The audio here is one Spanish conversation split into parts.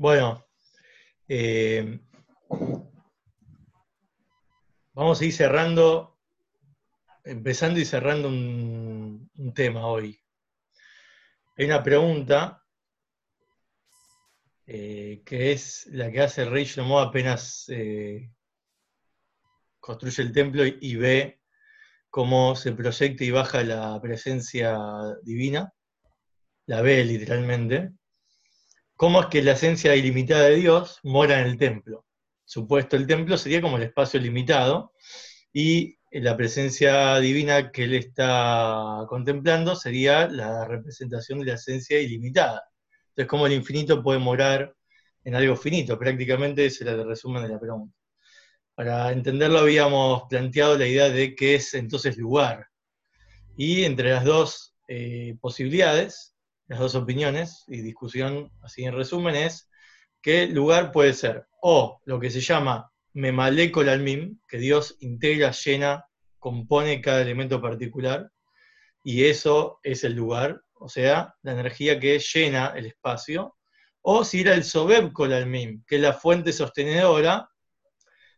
Bueno, eh, vamos a ir cerrando, empezando y cerrando un, tema hoy. Hay una pregunta eh, que es la que hace el rey Shlomo apenas eh, construye el templo y ve cómo se proyecta y baja la presencia divina, la ve literalmente, cómo es que la esencia ilimitada de Dios mora en el templo. Supuesto, el templo sería como el espacio limitado y la presencia divina que él está contemplando sería la representación de la esencia ilimitada. Entonces, cómo el infinito puede morar en algo finito, prácticamente ese era el resumen de la pregunta. Para entenderlo habíamos planteado la idea de qué es entonces lugar. Y entre las dos eh, posibilidades, las dos opiniones y discusión, así en resumen, es que lugar puede ser o lo que se llama memalekol almim, que Dios integra, llena, compone cada elemento particular, y eso es el lugar, o sea, la energía que llena el espacio, o si era el sobeb almim, que es la fuente sostenedora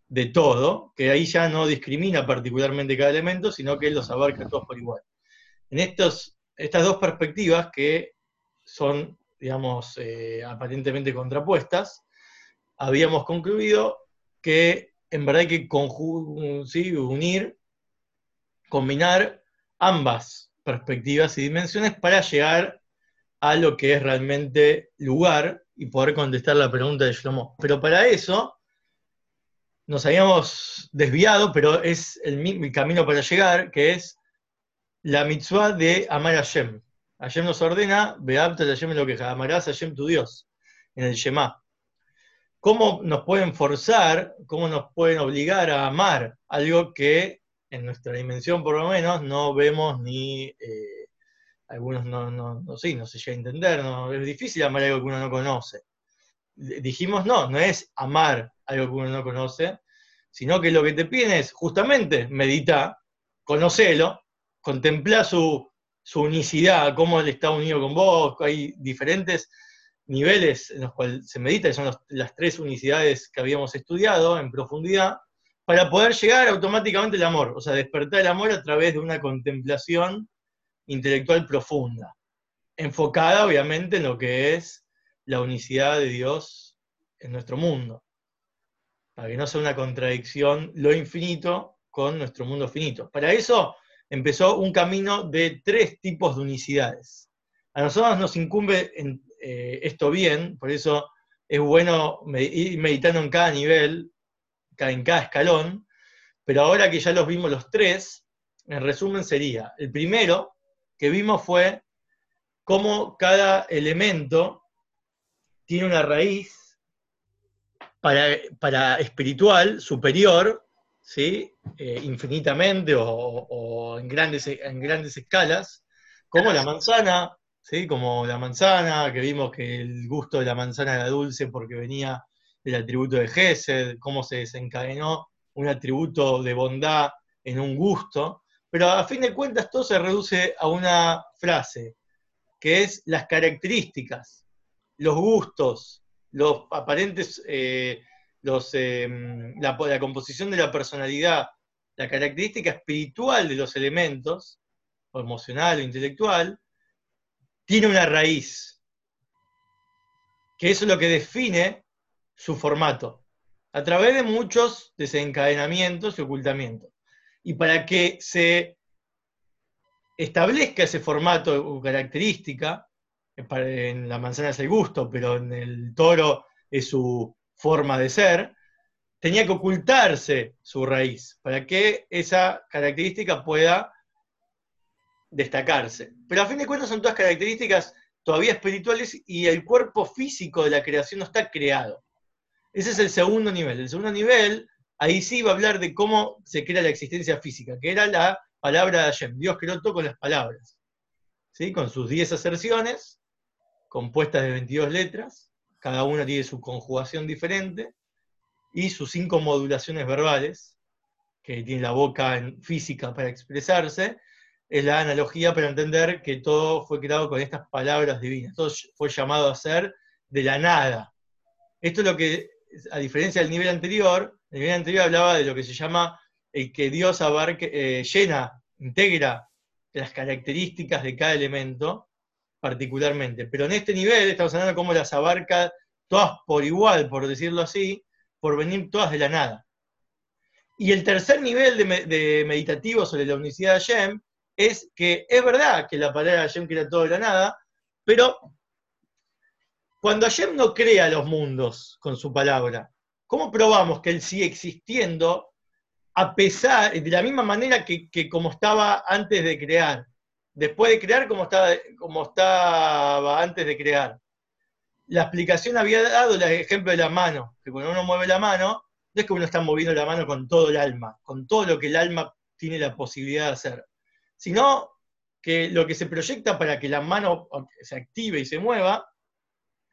de todo, que ahí ya no discrimina particularmente cada elemento, sino que los abarca todos por igual. En estos, estas dos perspectivas que son, digamos, eh, aparentemente contrapuestas, habíamos concluido que en verdad hay que unir, combinar ambas perspectivas y dimensiones para llegar a lo que es realmente lugar y poder contestar la pregunta de Shlomo. Pero para eso nos habíamos desviado, pero es el, el camino para llegar, que es la mitzvah de amar a Shem. Hashem nos ordena, Beabta Hashem lo que amarás Hashem tu Dios, en el Shema. ¿Cómo nos pueden forzar, cómo nos pueden obligar a amar algo que en nuestra dimensión por lo menos no vemos ni, eh, algunos no, no, no, sí, no se llega a entender, es difícil amar algo que uno no conoce. Dijimos, no, no es amar algo que uno no conoce, sino que lo que te piden es justamente meditar, conocelo, contemplar su, su unicidad, cómo él está unido con vos, hay diferentes niveles en los cuales se medita, que son las tres unicidades que habíamos estudiado en profundidad, para poder llegar automáticamente al amor, o sea, despertar el amor a través de una contemplación intelectual profunda, enfocada obviamente en lo que es la unicidad de Dios en nuestro mundo, para que no sea una contradicción lo infinito con nuestro mundo finito. Para eso empezó un camino de tres tipos de unicidades. A nosotros nos incumbe eh, esto bien, por eso es bueno ir meditando en cada nivel, en cada escalón, pero ahora que ya los vimos los tres, en resumen sería, el primero que vimos fue cómo cada elemento tiene una raíz para, para espiritual superior ¿sí? Eh, infinitamente o, en, grandes, en grandes escalas, como la manzana, ¿sí? como la manzana, que vimos que el gusto de la manzana era dulce porque venía del atributo de Gesed, cómo se desencadenó un atributo de bondad en un gusto, pero a fin de cuentas todo se reduce a una frase, que es las características, los gustos, los aparentes eh, em, la, composición de la personalidad, la característica espiritual de los elementos, o emocional o intelectual, tiene una raíz, que eso es lo que define su formato, a través de muchos desencadenamientos y ocultamientos. Y para que se establezca ese formato o característica, en la manzana es el gusto, pero en el toro es su forma de ser, tenía que ocultarse su raíz para que esa característica pueda destacarse. Pero a fin de cuentas son todas características todavía espirituales y el cuerpo físico de la creación no está creado. Ese es el segundo nivel. El segundo nivel, ahí sí va a hablar de cómo se crea la existencia física, que era la palabra de Hashem. Dios creó todo con las palabras, ¿sí? con sus 10 aserciones, compuestas de 22 letras, cada una tiene su conjugación diferente, y sus cinco modulaciones verbales, que tiene la boca en física para expresarse, es la analogía para entender que todo fue creado con estas palabras divinas. Todo fue llamado a ser de la nada. Esto es lo que, a diferencia del nivel anterior, el nivel anterior hablaba de lo que se llama el que Dios abarque, eh, llena, integra las características de cada elemento particularmente. Pero en este nivel estamos hablando de cómo las abarca todas por igual, por decirlo así, por venir todas de la nada. Y el tercer nivel de, meditativo sobre la unicidad de Hashem es que es verdad que la palabra de Hashem crea todo de la nada, pero cuando Hashem no crea los mundos con su palabra, ¿cómo probamos que Él sigue existiendo a pesar, de la misma manera que, como estaba antes de crear? Después de crear, como estaba, como estaba antes de crear. La explicación había dado el ejemplo de la mano, que cuando uno mueve la mano, no es que uno está moviendo la mano con todo el alma, con todo lo que el alma tiene la posibilidad de hacer, sino que lo que se proyecta para que la mano se active y se mueva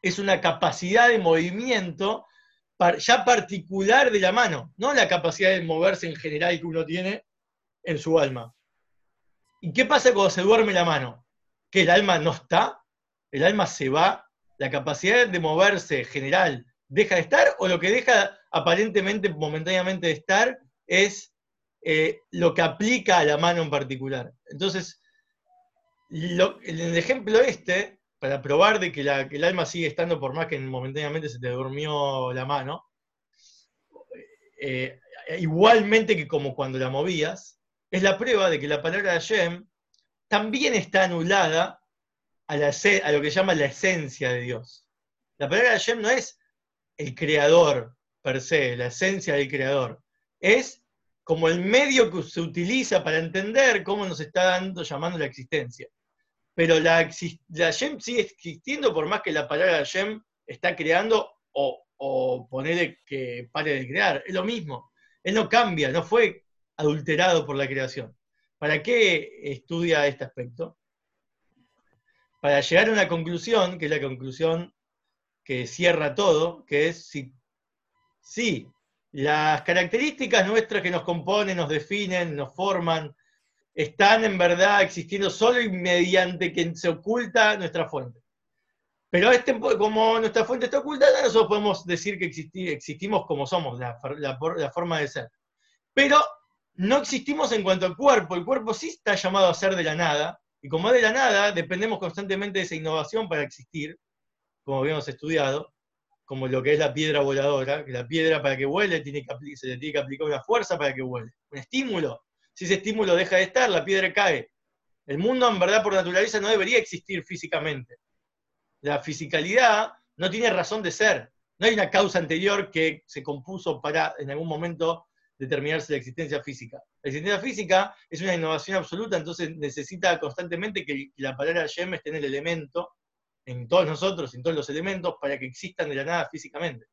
es una capacidad de movimiento ya particular de la mano, no la capacidad de moverse en general que uno tiene en su alma. ¿Y qué pasa cuando se duerme la mano? ¿Que el alma no está? ¿El alma se va? ¿La capacidad de moverse general deja de estar? ¿O lo que deja aparentemente, momentáneamente de estar, es eh, lo que aplica a la mano en particular? Entonces, en el ejemplo este, para probar de que, el alma sigue estando por más que momentáneamente se te durmió la mano, eh, igualmente que como cuando la movías, es la prueba de que la palabra Hashem también está anulada a, lo que llama la esencia de Dios. La palabra Hashem no es el creador per se, la esencia del creador, es como el medio que se utiliza para entender cómo nos está dando, llamando la existencia pero la, la sigue existiendo por más que la palabra Yem está creando o, o que pare de crear. Es lo mismo. Él no cambia, no fue adulterado por la creación. ¿Para qué estudia este aspecto? Para llegar a una conclusión, que es la conclusión que cierra todo, que es si, las características nuestras que nos componen, nos definen, nos forman, están en verdad existiendo solo y mediante quien se oculta nuestra fuente. Pero este, como nuestra fuente está oculta, nosotros podemos decir que existimos como somos, la, forma de ser. Pero no existimos en cuanto al cuerpo. El cuerpo sí está llamado a ser de la nada, y como es de la nada, dependemos constantemente de esa innovación para existir, como habíamos estudiado, como lo que es la piedra voladora, que la piedra para que vuele se le tiene que aplicar una fuerza para que vuele, un estímulo si ese estímulo deja de estar, la piedra cae. El mundo en verdad por naturaleza no debería existir físicamente. La fisicalidad no tiene razón de ser. No hay una causa anterior que se compuso para en algún momento determinarse la existencia física. La existencia física es una innovación absoluta, entonces necesita constantemente que la palabra Yem esté en el elemento, en todos nosotros, en todos los elementos, para que existan de la nada físicamente.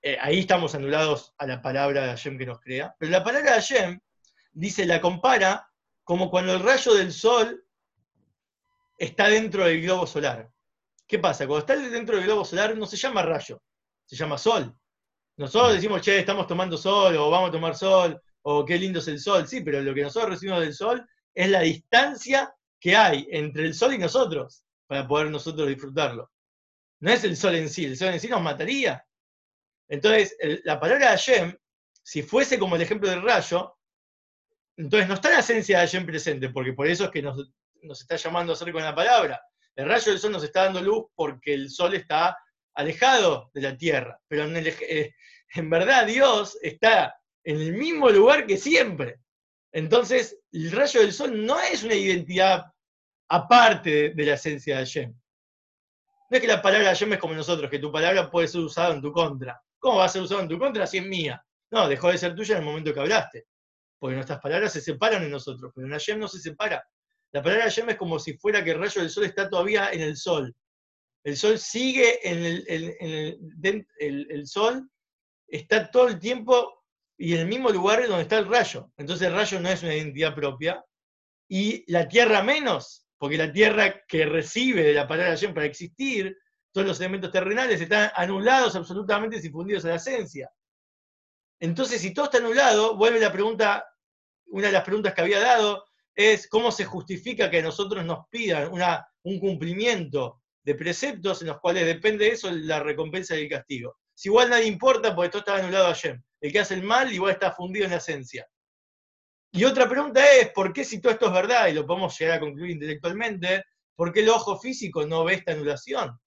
Eh, ahí estamos anulados a la palabra de Hashem que nos crea. Pero la palabra de Hashem dice, la compara como cuando el rayo del sol está dentro del globo solar. ¿Qué pasa? Cuando está dentro del globo solar no se llama rayo, se llama sol. Nosotros decimos, che, estamos tomando sol, o vamos a tomar sol, o qué lindo es el sol. Sí, pero lo que nosotros recibimos del sol es la distancia que hay entre el sol y nosotros, para poder nosotros disfrutarlo. No es el sol en sí, el sol en sí nos mataría. Entonces, la palabra de Hashem, si fuese como el ejemplo del rayo, entonces no está la esencia de Hashem presente, porque por eso es que nos, está llamando a hacer con la palabra. El rayo del sol nos está dando luz porque el sol está alejado de la tierra. Pero en, eh, verdad Dios está en el mismo lugar que siempre. Entonces, el rayo del sol no es una identidad aparte de, la esencia de Hashem. No es que la palabra Hashem es como nosotros, que tu palabra puede ser usada en tu contra. ¿Cómo va a ser usada en tu contra si es mía? No, dejó de ser tuya en el momento que hablaste porque nuestras palabras se separan de nosotros, pero en Hashem no se separa. La palabra Hashem es como si fuera que el rayo del sol está todavía en el sol. El sol sigue en el, el, sol, está todo el tiempo y en el mismo lugar donde está el rayo. Entonces el rayo no es una identidad propia. Y la tierra menos, porque la tierra que recibe de la palabra para existir, todos los elementos terrenales están anulados absolutamente y fundidos a la esencia. Entonces, si todo está anulado, vuelve la pregunta, una de las preguntas que había dado, es cómo se justifica que nosotros nos pidan un cumplimiento de preceptos en los cuales depende de eso la recompensa y el castigo. Si igual nadie importa, porque todo está anulado a Hashem. El que hace el mal igual está fundido en la esencia. Y otra pregunta es, ¿por qué si todo esto es verdad, y lo podemos llegar a concluir intelectualmente, ¿por qué el ojo físico no ve esta anulación?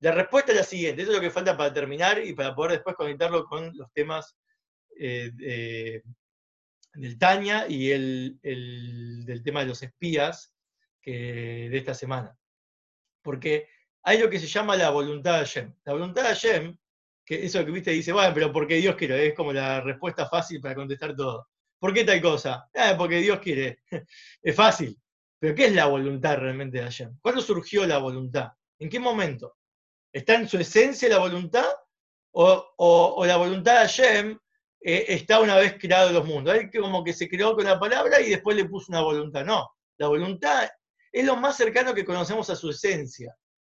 La respuesta es la siguiente, eso es lo que falta para terminar y para poder después conectarlo con los temas eh, del Tania y el, del tema de los espías de esta semana. Porque hay lo que se llama la voluntad de Hashem. La voluntad de Hashem, que eso que viste dice, bueno, pero porque Dios quiere, es como la respuesta fácil para contestar todo. ¿Por qué tal cosa? Ah, porque Dios quiere. es fácil. Pero ¿qué es la voluntad realmente de Hashem? ¿Cuándo surgió la voluntad? ¿En qué momento? ¿Está en su esencia la voluntad? ¿O, la voluntad de Hashem eh, está una vez creado los mundos? Hay como que se creó con la palabra y después le puso una voluntad. No, la voluntad es lo más cercano que conocemos a su esencia.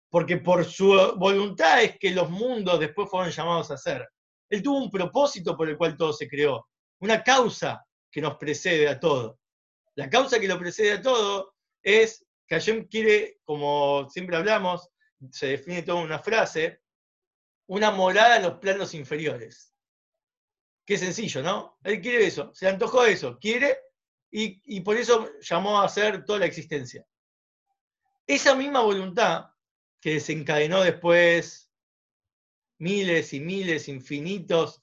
Porque por su voluntad es que los mundos después fueron llamados a ser. Él tuvo un propósito por el cual todo se creó, una causa que nos precede a todo. La causa que lo precede a todo es que Hashem quiere, como siempre hablamos, se define toda una frase, una morada en los planos inferiores. Qué sencillo, ¿no? Él quiere eso, se antojó eso, quiere y, por eso llamó a hacer toda la existencia. Esa misma voluntad que desencadenó después miles y miles, infinitos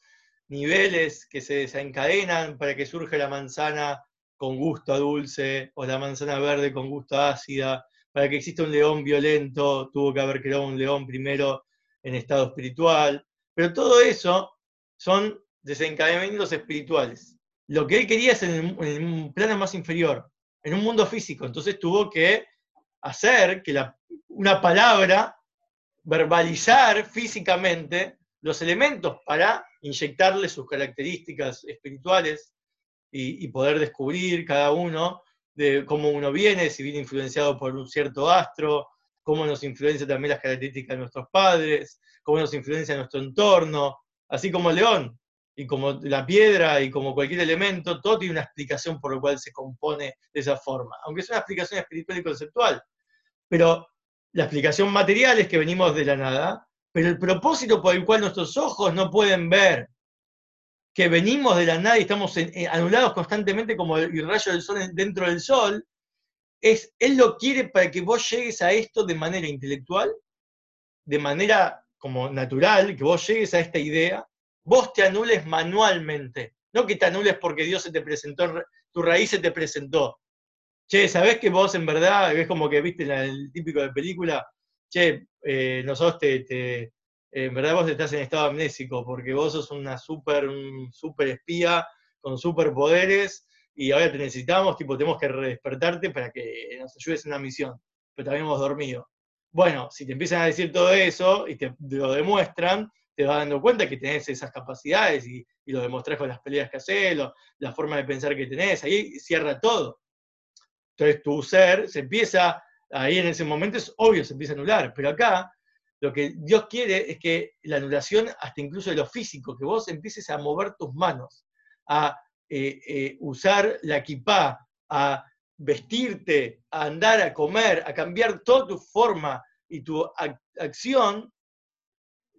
niveles que se desencadenan para que surja la manzana con gusto dulce o la manzana verde con gusto a ácida, para que exista un león violento, tuvo que haber creado un león primero en estado espiritual, pero todo eso son desencadenamientos espirituales. Lo que él quería es en, un plano más inferior, en un mundo físico, entonces tuvo que hacer que una palabra, verbalizar físicamente los elementos para inyectarle sus características espirituales y, poder descubrir cada uno de cómo uno viene, si viene influenciado por un cierto astro, cómo nos influencia también las características de nuestros padres, cómo nos influencia nuestro entorno, así como el león, y como la piedra y como cualquier elemento, todo tiene una explicación por la cual se compone de esa forma, aunque es una explicación espiritual y conceptual. Pero la explicación material es que venimos de la nada, pero el propósito por el cual nuestros ojos no pueden ver que venimos de la nada y estamos anulados constantemente como el, rayo del sol dentro del sol, es, Él lo quiere para que vos llegues a esto de manera intelectual, de manera como natural, que vos llegues a esta idea, vos te anules manualmente, no que te anules porque Dios se te presentó, tu raíz se te presentó. Che, ¿sabés que vos en verdad, es como que viste el típico de película, che, eh, nosotros te, en verdad vos estás en estado amnésico, porque vos sos una super, un super espía con superpoderes y ahora te necesitamos, tipo, tenemos que despertarte para que nos ayudes en una misión, pero también hemos dormido. Bueno, si te empiezan a decir todo eso y te lo demuestran, te vas dando cuenta que tenés esas capacidades y, lo demostrás con las peleas que haces, la forma de pensar que tenés, ahí cierra todo. Entonces tu ser se empieza, ahí en ese momento es obvio, se empieza a anular, pero acá lo que Dios quiere es que la anulación, hasta incluso de lo físico, que vos empieces a mover tus manos, a eh, eh, usar la equipa, a vestirte, a andar, a comer, a cambiar toda tu forma y tu acción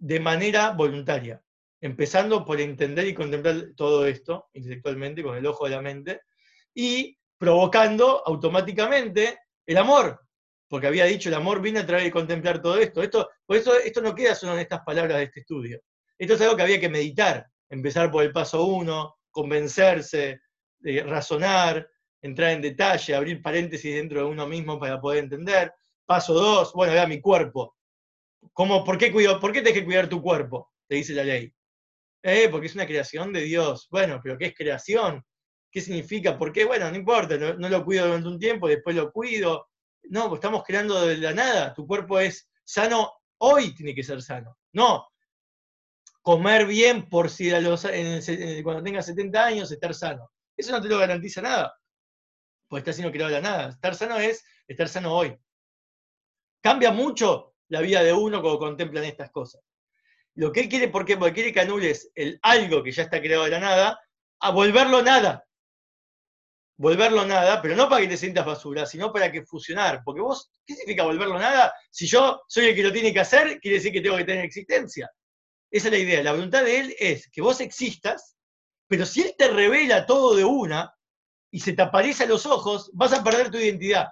de manera voluntaria, empezando por entender y contemplar todo esto intelectualmente con el ojo de la mente y provocando automáticamente el amor, porque había dicho el amor viene a través de contemplar todo esto. esto por eso esto no queda solo en estas palabras de este estudio. Esto es algo que había que meditar, empezar por el paso uno, convencerse, razonar, entrar en detalle, abrir paréntesis dentro de uno mismo para poder entender. Paso dos, bueno, vea mi cuerpo. ¿Cómo, por, qué cuido, ¿Por qué tenés que cuidar tu cuerpo? Te dice la ley. Eh, porque es una creación de Dios. Bueno, pero ¿qué es creación? ¿Qué significa? ¿Por qué? Bueno, no importa, no lo cuido durante un tiempo, después lo cuido, no, pues estamos creando de la nada. Tu cuerpo es sano, hoy tiene que ser sano. No, comer bien por si cuando tengas 70 años estar sano. Eso no te lo garantiza nada, pues estás siendo creado de la nada. Estar sano es estar sano hoy. Cambia mucho la vida de uno cuando contemplan estas cosas. Lo que él quiere, ¿por qué? Porque quiere que anules el algo que ya está creado de la nada a volverlo nada. volverlo nada, pero no para que te sientas basura, sino para que fusionar. Porque vos, ¿qué significa volverlo nada? Si yo soy el que lo tiene que hacer, quiere decir que tengo que tener existencia. Esa es la idea. La voluntad de él es que vos existas, pero si él te revela todo de una y se te aparece a los ojos, vas a perder tu identidad.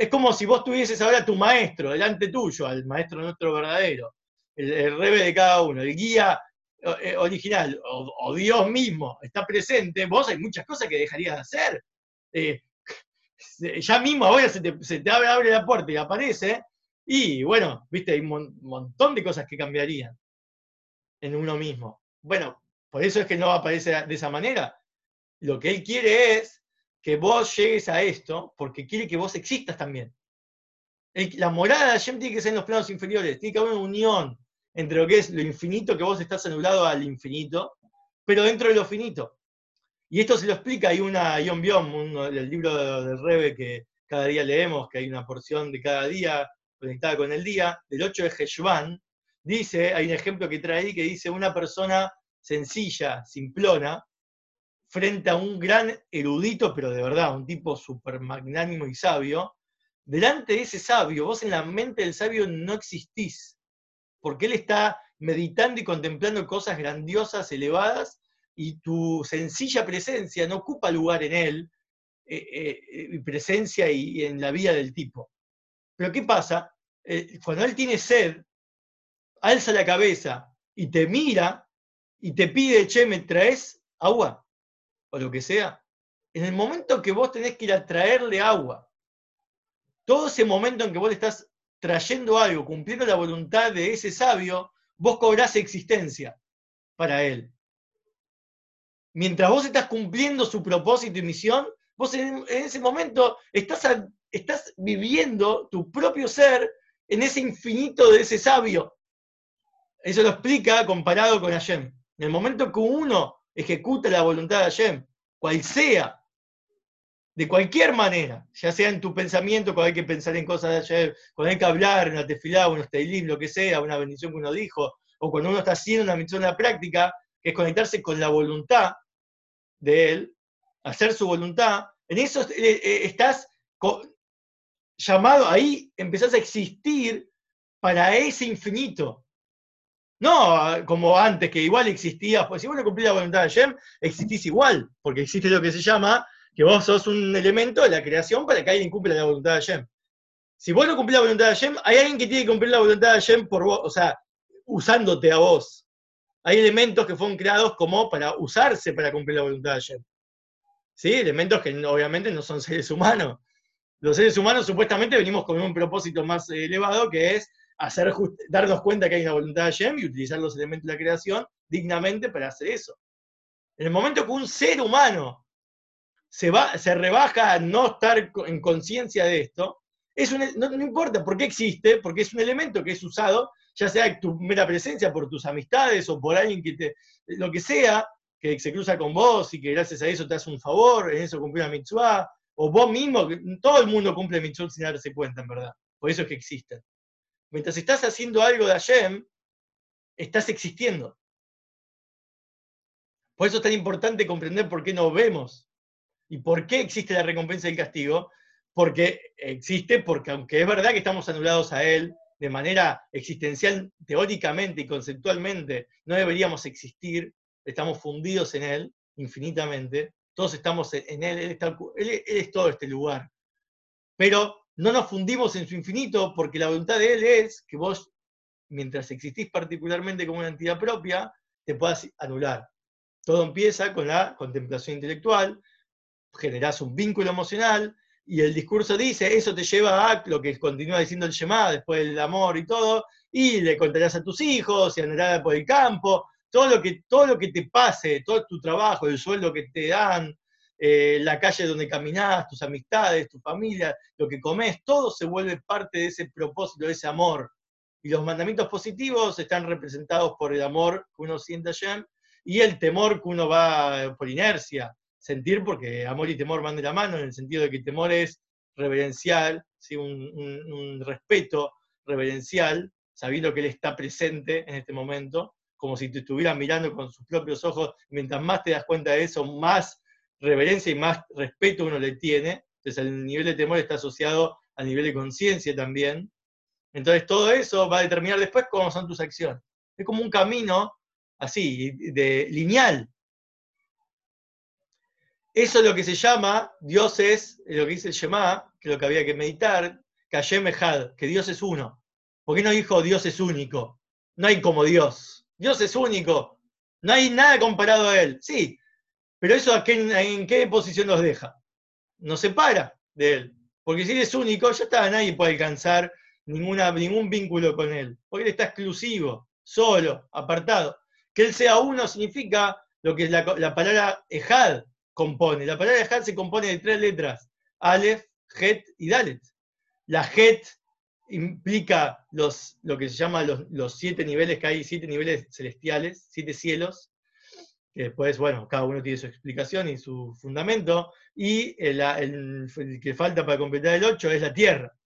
Es como si vos tuvieses ahora tu maestro delante tuyo, al maestro nuestro verdadero, el, el rebe de cada uno, el guía eh, original o, Dios mismo está presente, vos hay muchas cosas que dejarías de hacer. Eh, ya mismo ahora se te, abre, la puerta y aparece, y bueno, viste, hay un montón de cosas que cambiarían en uno mismo. Bueno, por eso es que no aparece de esa manera. Lo que él quiere es que vos llegues a esto, porque quiere que vos existas también. la morada de Hashem tiene que ser en los planos inferiores, tiene que haber una unión entre lo que es lo infinito, que vos estás anulado al infinito, pero dentro de lo finito. Y esto se lo explica, hay una Yom Biom, el libro del Rebe que cada día leemos, que hay una porción de cada día conectada con el día, del 8 de Heshvan, dice, hay un ejemplo que trae ahí que dice una persona sencilla, simplona, frente a un gran erudito, pero de verdad, un tipo súper magnánimo y sabio, delante de ese sabio, vos en la mente del sabio no existís, porque él está meditando y contemplando cosas grandiosas, elevadas, y tu sencilla presencia no ocupa lugar en él, eh, eh, presencia y, en la vida del tipo. Pero ¿qué pasa? Eh, cuando él tiene sed, alza la cabeza y te mira y te pide, che, ¿me traes agua? O lo que sea. En el momento que vos tenés que ir a traerle agua, todo ese momento en que vos estás trayendo algo, cumpliendo la voluntad de ese sabio, vos cobrás existencia para él. Mientras vos estás cumpliendo su propósito y misión, vos en, ese momento estás, estás viviendo tu propio ser en ese infinito de ese sabio. Eso lo explica comparado con Hashem. En el momento que uno ejecuta la voluntad de Hashem, cual sea, de cualquier manera, ya sea en tu pensamiento, cuando hay que pensar en cosas de ayer, cuando hay que hablar, en una tefilá, un teilim, lo que sea, una bendición que uno dijo, o cuando uno está haciendo una misión en la práctica, que es conectarse con la voluntad de él, hacer su voluntad, en eso eh, eh, estás llamado, ahí empezás a existir para ese infinito. No como antes, que igual existías, pues si vos no cumplís la voluntad de Hashem, existís igual, porque existe lo que se llama que vos sos un elemento de la creación para que alguien cumpla la voluntad de Hashem. Si vos no cumplís la voluntad de Hashem, hay alguien que tiene que cumplir la voluntad de Hashem por vos, o sea, usándote a vos. Hay elementos que fueron creados como para usarse para cumplir la voluntad de Hashem. ¿Sí? Elementos que obviamente no son seres humanos. Los seres humanos supuestamente venimos con un propósito más elevado que es hacer darnos cuenta que hay una voluntad de Hashem y utilizar los elementos de la creación dignamente para hacer eso. En el momento que un ser humano se, va, se rebaja a no estar en conciencia de esto, es no, importa por qué existe, porque es un elemento que es usado, ya sea tu mera presencia, por tus amistades o por alguien que te, lo que sea, que se cruza con vos y que gracias a eso te hace un favor, en eso cumple una mitzvah, o vos mismo, todo el mundo cumple mitzvah sin darse cuenta, en verdad. Por eso es que existen. Mientras estás haciendo algo de Hashem, estás existiendo. Por eso es tan importante comprender por qué no vemos ¿Y por qué existe la recompensa y el castigo? Porque existe, porque aunque es verdad que estamos anulados a Él de manera existencial, teóricamente y conceptualmente, no deberíamos existir, estamos fundidos en Él infinitamente, todos estamos en Él, él es todo este lugar. Pero no nos fundimos en su infinito porque la voluntad de Él es que vos, mientras existís particularmente como una entidad propia, te puedas anular. Todo empieza con la contemplación intelectual, generás un vínculo emocional, y el discurso dice, eso te lleva a lo que continúa diciendo el Shema, después del amor y todo, y le contarás a tus hijos, y andarás por el campo, todo lo, que, todo lo que te pase, todo tu trabajo, el sueldo que te dan, eh, la calle donde caminás, tus amistades, tu familia, lo que comes, todo se vuelve parte de ese propósito, de ese amor. Y los mandamientos positivos están representados por el amor que uno siente allá y el temor que uno va por inercia sentir, porque amor y temor van de la mano, en el sentido de que temor es reverencial, ¿sí? un, respeto reverencial, sabiendo que Él está presente en este momento, como si te estuviera mirando con sus propios ojos, mientras más te das cuenta de eso, más reverencia y más respeto uno le tiene. Entonces el nivel de temor está asociado al nivel de conciencia también. Entonces todo eso va a determinar después cómo son tus acciones. Es como un camino así, de lineal. Eso es lo que se llama, Dios es, lo que dice el Shema, que es lo que había que meditar, que que Dios es uno. ¿Por qué no dijo Dios es único? No hay como Dios. Dios es único. No hay nada comparado a Él. Sí, pero eso en qué posición nos deja? Nos separa de Él. Porque si Él es único, ya está, nadie puede alcanzar ningún vínculo con Él. Porque Él está exclusivo, solo, apartado. Que Él sea uno significa lo que la, la palabra Ejad compone. La palabra Ejad se compone de tres letras, Aleph, Het y Dalet. La Het implica los, lo que se llama los, siete niveles, que hay siete niveles celestiales, siete cielos, que después, bueno, cada uno tiene su explicación y su fundamento, y el, que falta para completar el ocho es la tierra.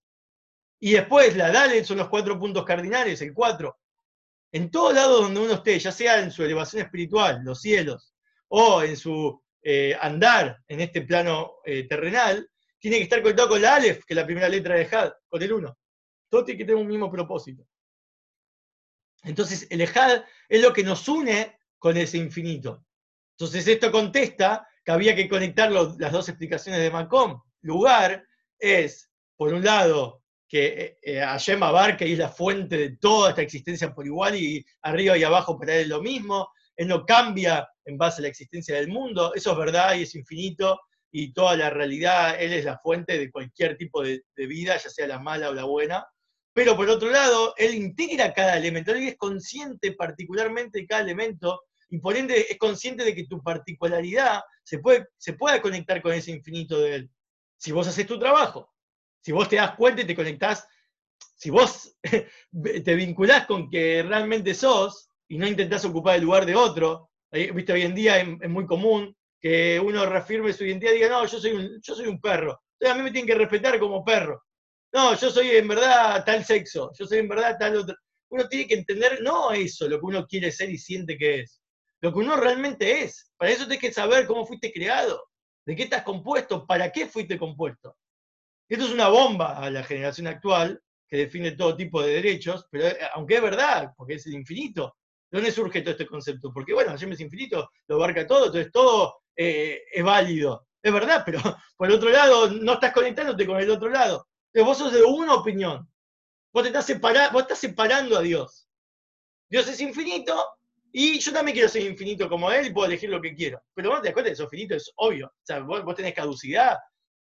Y después la Dalet son los cuatro puntos cardinales, el cuatro. En todo lado donde uno esté, ya sea en su elevación espiritual, los cielos, o en su eh, andar en este plano eh, terrenal, tiene que estar conectado con la Aleph, que es la primera letra de Had, con el 1. Todo tiene que tener un mismo propósito. Entonces, el Ejad es lo que nos une con ese infinito. Entonces, esto contesta que había que conectar las dos explicaciones de Macom. Lugar es, por un lado, que eh, Hashem abarca y es la fuente de toda esta existencia por igual, y arriba y abajo para él es lo mismo. Él no cambia en base a la existencia del mundo, eso es verdad y es infinito, y toda la realidad, Él es la fuente de cualquier tipo de, vida, ya sea la mala o la buena. Pero por otro lado, Él integra cada elemento, Él es consciente particularmente de cada elemento, y por ende es consciente de que tu particularidad se puede, se puede conectar con ese infinito de Él. Si vos haces tu trabajo, si vos te das cuenta y te conectás, si vos te vinculás con que realmente sos y no intentás ocupar el lugar de otro, viste, hoy en día es, muy común que uno reafirme su identidad y diga, no, yo soy un, yo soy un perro. Entonces a mí me tienen que respetar como perro. No, yo soy en verdad tal sexo, yo soy en verdad tal otro. Uno tiene que entender no eso, lo que uno quiere ser y siente que es, lo que uno realmente es. Para eso tienes que saber cómo fuiste creado, de qué estás compuesto, para qué fuiste compuesto. Esto es una bomba a la generación actual que define todo tipo de derechos, pero eh, aunque es verdad, porque es el infinito, ¿De dónde surge todo este concepto? Porque, bueno, Hashem es infinito, lo abarca todo, entonces todo eh, es válido. Es verdad, pero por otro lado, no estás conectándote con el otro lado. Entonces vos sos de una opinión. Vos, te estás, vos estás separando a Dios. Dios es infinito y yo también quiero ser infinito como Él y puedo elegir lo que quiero. Pero vos te das cuenta que sos finito, es obvio. O sea, vos, vos tenés caducidad,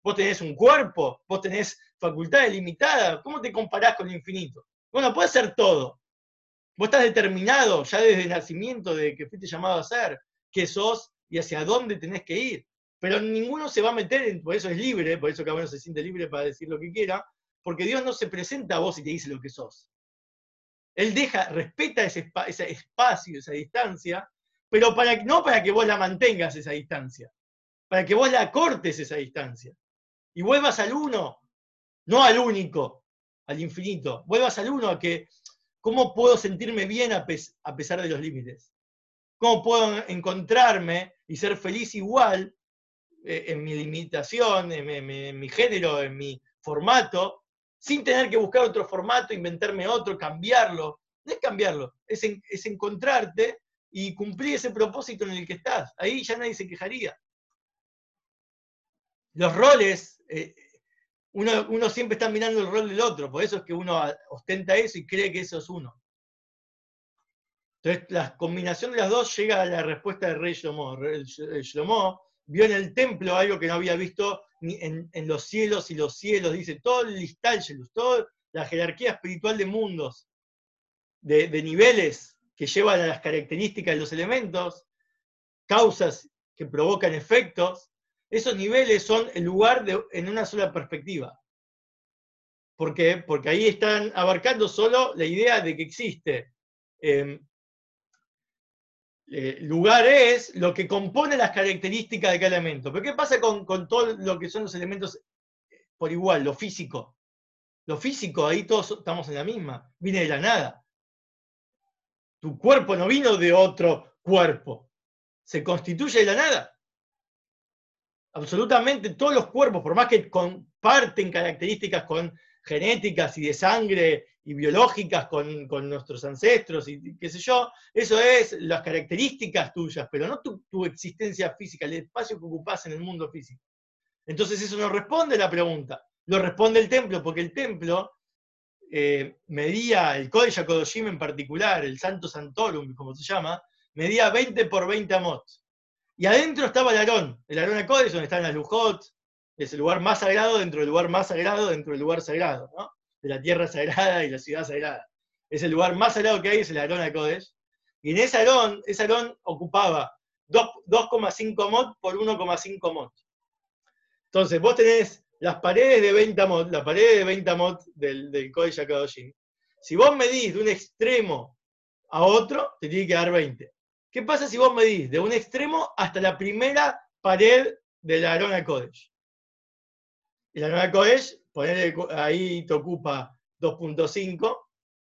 vos tenés un cuerpo, vos tenés facultades limitadas. ¿Cómo te comparás con el infinito? Bueno, puede ser todo. Vos estás determinado ya desde el nacimiento de que fuiste llamado a ser, qué sos y hacia dónde tenés que ir. Pero ninguno se va a meter, en, por eso es libre, por eso cada uno se siente libre para decir lo que quiera, porque Dios no se presenta a vos y te dice lo que sos. Él deja, respeta ese, espacio, esa distancia, pero para, no para que vos la mantengas esa distancia, para que vos la cortes esa distancia y vuelvas al uno, no al único, al infinito, vuelvas al uno a que ¿Cómo puedo sentirme bien a, pesar de los límites? ¿Cómo puedo encontrarme y ser feliz igual eh, en mi limitación, en, mi género, en mi formato, sin tener que buscar otro formato, inventarme otro, cambiarlo? No es cambiarlo, es, encontrarte y cumplir ese propósito en el que estás. Ahí ya nadie se quejaría. Los roles, eh, uno, siempre está mirando el rol del otro, por eso es que uno ostenta eso y cree que eso es uno. Entonces, la combinación de las dos llega a la respuesta del rey Shlomo. El Shlomo vio en el templo algo que no había visto en, los cielos y los cielos, dice, todo el listalgelus, toda la jerarquía espiritual de mundos, de, niveles que llevan a las características de los elementos, causas que provocan efectos, esos niveles son el lugar de, en una sola perspectiva. Porque ahí están abarcando solo la idea de que existe. Em, eh, lugar es lo que compone las características de cada elemento. Pero ¿qué pasa con, con todo lo que son los elementos por igual, lo físico? Lo físico, ahí todos estamos en la misma, viene de la nada. Tu cuerpo no vino de otro cuerpo, se constituye de la nada. Absolutamente todos los cuerpos, por más que comparten características con genéticas y de sangre y biológicas con, nuestros ancestros y qué sé yo, eso es las características tuyas, pero no tu, existencia física, el espacio que ocupas en el mundo físico. Entonces eso no responde la pregunta, lo responde el templo, porque el templo eh, medía, el Kodesh Kodoshim en particular, el Santo Santorum, como se llama, medía 20 por 20 amot. Y adentro estaba el Aarón, el Aarón Kodesh, donde están las Lujot, es el lugar más sagrado dentro del lugar más sagrado dentro del lugar sagrado, ¿no? De la tierra sagrada y la ciudad sagrada. Es el lugar más sagrado que hay, es el Aarón Kodesh. Y en ese Aarón, ese Aarón ocupaba 2,5 mot por 1,5 mot. Entonces, vos tenés las paredes de 20 mot, la pared de 20 mot del, del Kodesh Si vos medís de un extremo a otro, te tiene que dar 20. ¿Qué pasa si vos medís de un extremo hasta la primera pared del Arona Kodesh? El Arona Kodesh, ahí te ocupa 2.5,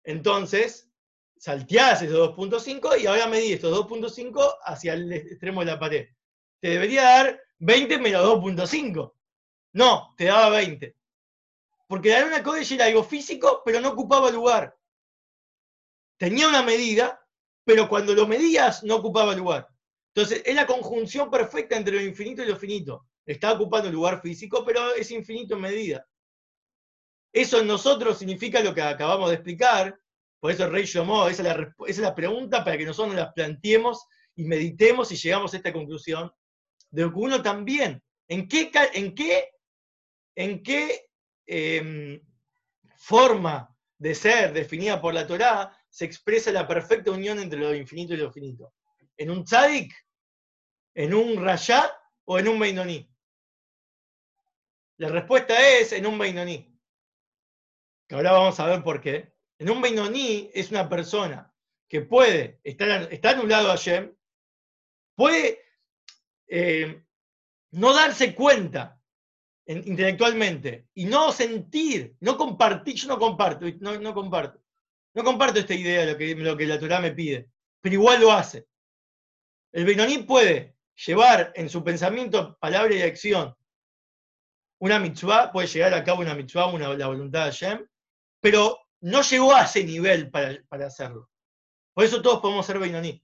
entonces salteás esos 2.5 y ahora medís estos 2.5 hacia el extremo de la pared. Te debería dar 20 menos 2.5. No, te daba 20. Porque la Arona Kodesh era algo físico, pero no ocupaba lugar. Tenía una medida, pero cuando lo medías no ocupaba lugar. Entonces, es la conjunción perfecta entre lo infinito y lo finito. Está ocupando lugar físico, pero es infinito en medida. Eso en nosotros significa lo que acabamos de explicar, por eso el rey llamó, esa es, la, pregunta para que nosotros nos la planteemos y meditemos y llegamos a esta conclusión, de que uno también, ¿en qué, en qué, en qué em, forma de ser definida por la Torá se expresa la perfecta unión entre lo infinito y lo finito. ¿En un tzadik? ¿En un rayá o en un beinoní? La respuesta es en un beinoní. Ahora vamos a ver por qué. En un beinoní es una persona que puede estar está anulado a Shem, puede eh, no darse cuenta intelectualmente y no sentir, no compartir, yo no comparto, no, no comparto, no comparto esta idea de lo que, lo que la Torah me pide, pero igual lo hace. El Benoní puede llevar en su pensamiento, palabra y acción una mitzvah, puede llegar a cabo una mitzvah, una, la voluntad de Hashem, pero no llegó a ese nivel para, hacerlo. Por eso todos podemos ser Benoní.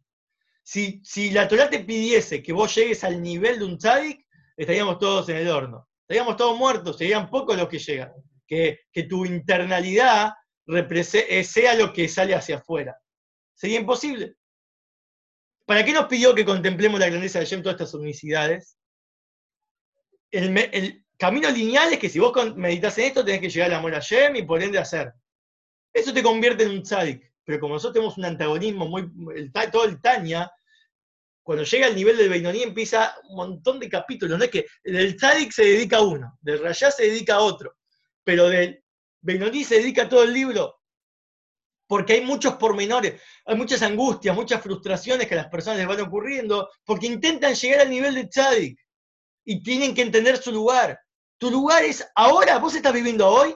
Si, si la Torah te pidiese que vos llegues al nivel de un tzadik, estaríamos todos en el horno. Estaríamos todos muertos, serían pocos los que llegan. Que, que tu internalidad eh, sea lo que sale hacia afuera. Sería imposible. ¿Para qué nos pidió que contemplemos la grandeza de Hashem todas estas unicidades? El, lineal es que si vos meditas en esto, tenés que llegar a amor a Hashem y por ende hacer. Eso te convierte en un tzadik. Pero como nosotros tenemos un antagonismo muy. todo el Tanya, cuando llega al nivel del Beinoní empieza un montón de capítulos. No es que del tzadik se dedica a uno, del Rayá se dedica a otro. Pero del Benoni se dedica todo el libro porque hay muchos pormenores, hay muchas angustias, muchas frustraciones que a las personas les van ocurriendo, porque intentan llegar al nivel de Tzadik y tienen que entender su lugar. Tu lugar es ahora, vos estás viviendo hoy,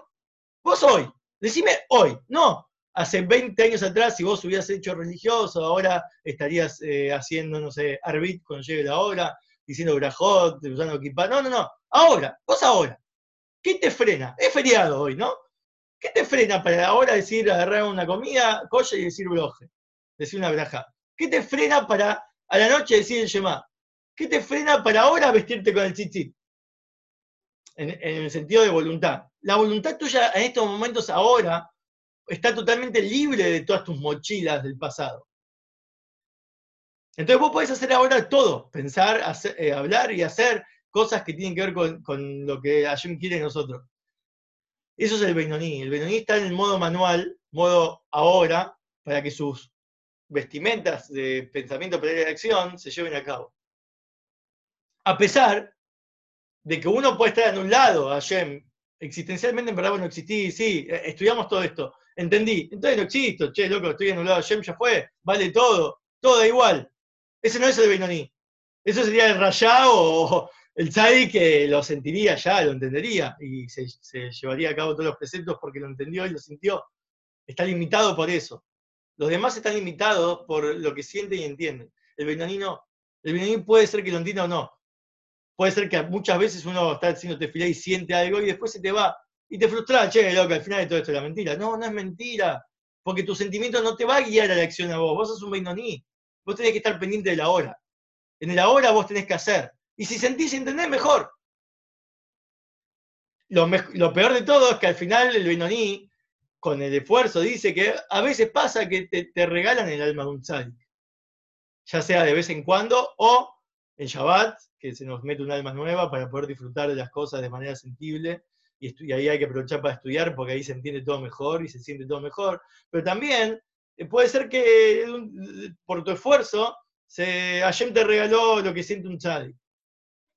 vos hoy, decime hoy, no, hace 20 años atrás, si vos hubieras hecho religioso, ahora estarías eh, haciendo, no sé, arbit cuando llegue la hora, diciendo brajot, usando equipa. No, no, no. Ahora, vos ahora. ¿Qué te frena? Es feriado hoy, ¿no? ¿Qué te frena para ahora decir agarrar una comida, coche y decir broje? Decir una braja. ¿Qué te frena para a la noche decir el Shema? ¿Qué te frena para ahora vestirte con el tzitzit? En, el sentido de voluntad. La voluntad tuya en estos momentos ahora está totalmente libre de todas tus mochilas del pasado. Entonces vos podés hacer ahora todo, pensar, eh, hablar y hacer cosas que tienen que ver con, con lo que Hashem quiere de nosotros. Eso es el Benoní. El Benoní está en el modo manual, modo ahora, para que sus vestimentas de pensamiento, para de acción se lleven a cabo. A pesar de que uno puede estar anulado a Shem, existencialmente en verdad no existí, sí, eh, estudiamos todo esto, entendí, entonces no existo, che, loco, estoy anulado a Shem, ya fue, vale todo, todo da igual. Ese no es el Benoní. Eso sería el rayado o, el Tzadi que lo sentiría ya, lo entendería y se, llevaría a cabo todos los preceptos porque lo entendió y lo sintió. Está limitado por eso. Los demás están limitados por lo que sienten y entienden. El Benoní no. El Benoní puede ser que lo entienda o no. Puede ser que muchas veces uno está haciendo tefilá y siente algo y después se te va y te frustra, che, loco, al final de todo esto era mentira. No, no es mentira, porque tu sentimiento no te va a guiar a la acción a vos, vos sos un Beinoní, vos tenés que estar pendiente de la hora. En el ahora vos tenés que hacer. Y si sentís y entendés, mejor. Lo, peor de todo es que al final el Beinoní, con el esfuerzo, dice que a veces pasa que te, regalan el alma de un tzadik. Ya sea de vez en cuando o en Shabbat, que se nos mete un alma nueva para poder disfrutar de las cosas de manera sensible y, ahí hay que aprovechar para estudiar porque ahí se entiende todo mejor y se siente todo mejor. Pero también eh, puede ser que por tu esfuerzo se, Hashem te regaló lo que siente un tzadik.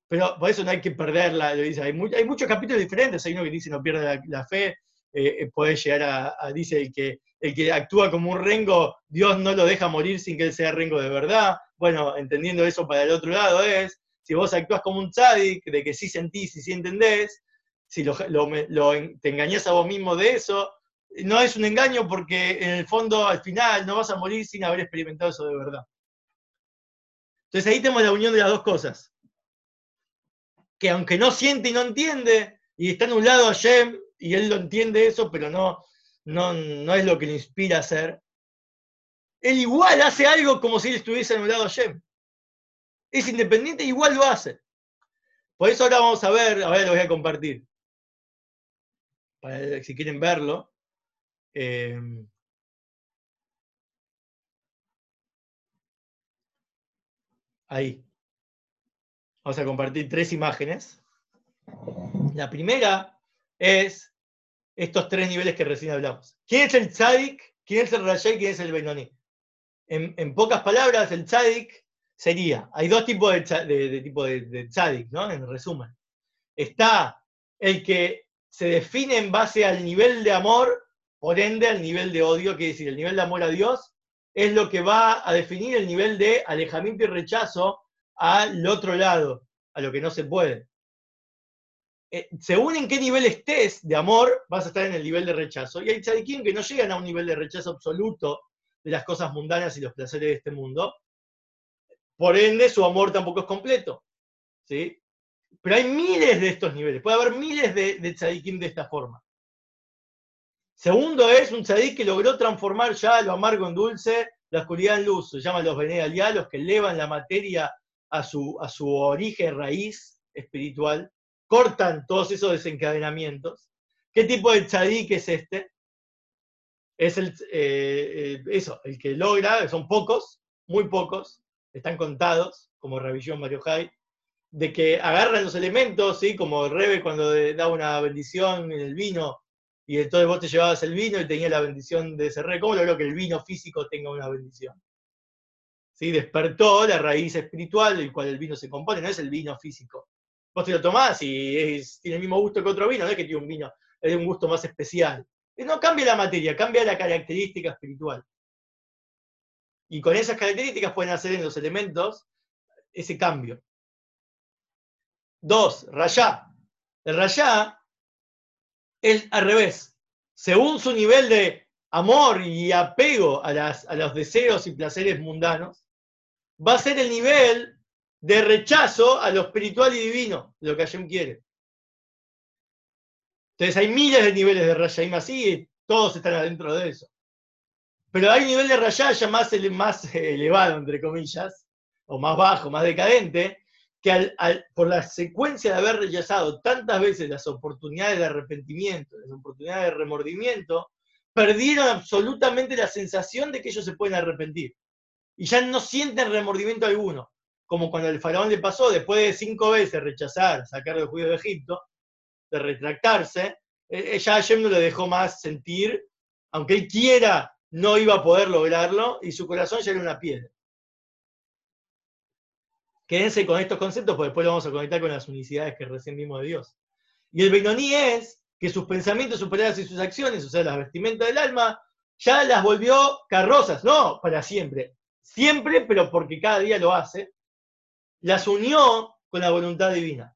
Pero por eso no hay que perderla, lo dice. Hay, hay muchos capítulos diferentes, hay uno que dice no pierda la, fe, eh, eh, puede llegar a, dice el que, el que actúa como un rengo, Dios no lo deja morir sin que él sea rengo de verdad. Bueno, entendiendo eso para el otro lado es, si vos actúas como un tzadik, de que sí sentís y sí entendés, si lo, te engañas a vos mismo de eso, no es un engaño porque en el fondo al final no vas a morir sin haber experimentado eso de verdad. Entonces ahí tenemos la unión de las dos cosas. Que aunque no siente y no entiende, y está en un lado Hashem, y él lo entiende eso, pero no, no, no es lo que le inspira a hacer, él igual hace algo como si él estuviese en un lado Hashem. Es independiente, igual lo hace. Por eso ahora vamos a ver, a lo voy a compartir si quieren verlo. Em, ahí. Vamos a compartir tres imágenes. La primera es estos tres niveles que recién hablamos. ¿Quién es el tzadik? ¿Quién es el rayá y quién es el benoni? En, pocas palabras, el tzadik sería, hay dos tipos de, de, tipo de tzadik, ¿no? En resumen. Está el que se define en base al nivel de amor, por ende al nivel de odio, que decir, el nivel de amor a Dios es lo que va a definir el nivel de alejamiento y rechazo al otro lado, a lo que no se puede. Eh, según en qué nivel estés de amor, vas a estar en el nivel de rechazo. Y hay tzadikim que no llegan a un nivel de rechazo absoluto de las cosas mundanas y los placeres de este mundo. Por ende, su amor tampoco es completo. ¿sí? Pero hay miles de estos niveles, puede haber miles de, de de esta forma. Segundo es un tzadik que logró transformar ya lo amargo en dulce, la oscuridad en luz, se llaman los Benedalia, los que elevan la materia a su, a su origen, raíz espiritual, cortan todos esos desencadenamientos. ¿Qué tipo de tzadik es este? Es el, eh, eh, eso, el que logra, son pocos, muy pocos, están contados, como Revisión Mario Jai, de que agarran los elementos, ¿sí? como Rebe cuando da una bendición en el vino, y entonces vos te llevabas el vino y tenías la bendición de ese rey. ¿Cómo logró que el vino físico tenga una bendición? ¿Sí? Despertó la raíz espiritual del cual el vino se compone, no es el vino físico. Vos te lo tomás y tiene el mismo gusto que otro vino, no es que tiene un vino, es un gusto más especial. No cambia la materia, cambia la característica espiritual. Y con esas características pueden hacer en los elementos ese cambio. Dos, rayá. El rayá es al revés. Según su nivel de amor y apego a, los deseos y placeres mundanos, va a ser el nivel de rechazo a lo espiritual y divino, lo que Hashem quiere. Entonces hay miles de niveles de Rayá así y todos están adentro de eso. Pero hay un nivel de Rayá ya más, más elevado, entre comillas, o más bajo, más decadente, que por la secuencia de haber rechazado tantas veces las oportunidades de arrepentimiento, las oportunidades de remordimiento, perdieron absolutamente la sensación de que ellos se pueden arrepentir. Y ya no sienten remordimiento alguno. Como cuando el faraón le pasó, después de cinco veces rechazar, sacar los judíos de Egipto, de retractarse, ya Hashem no le dejó más sentir, aunque él quiera, no iba a poder lograrlo, y su corazón ya era una piedra. Quédense con estos conceptos, porque después lo vamos a conectar con las unicidades que recién vimos de Dios. Y el Beinoní es que sus pensamientos, sus palabras y sus acciones, o sea, las vestimentas del alma, ya las volvió carrozas, no para siempre, siempre, pero porque cada día lo hace, las unió con la voluntad divina.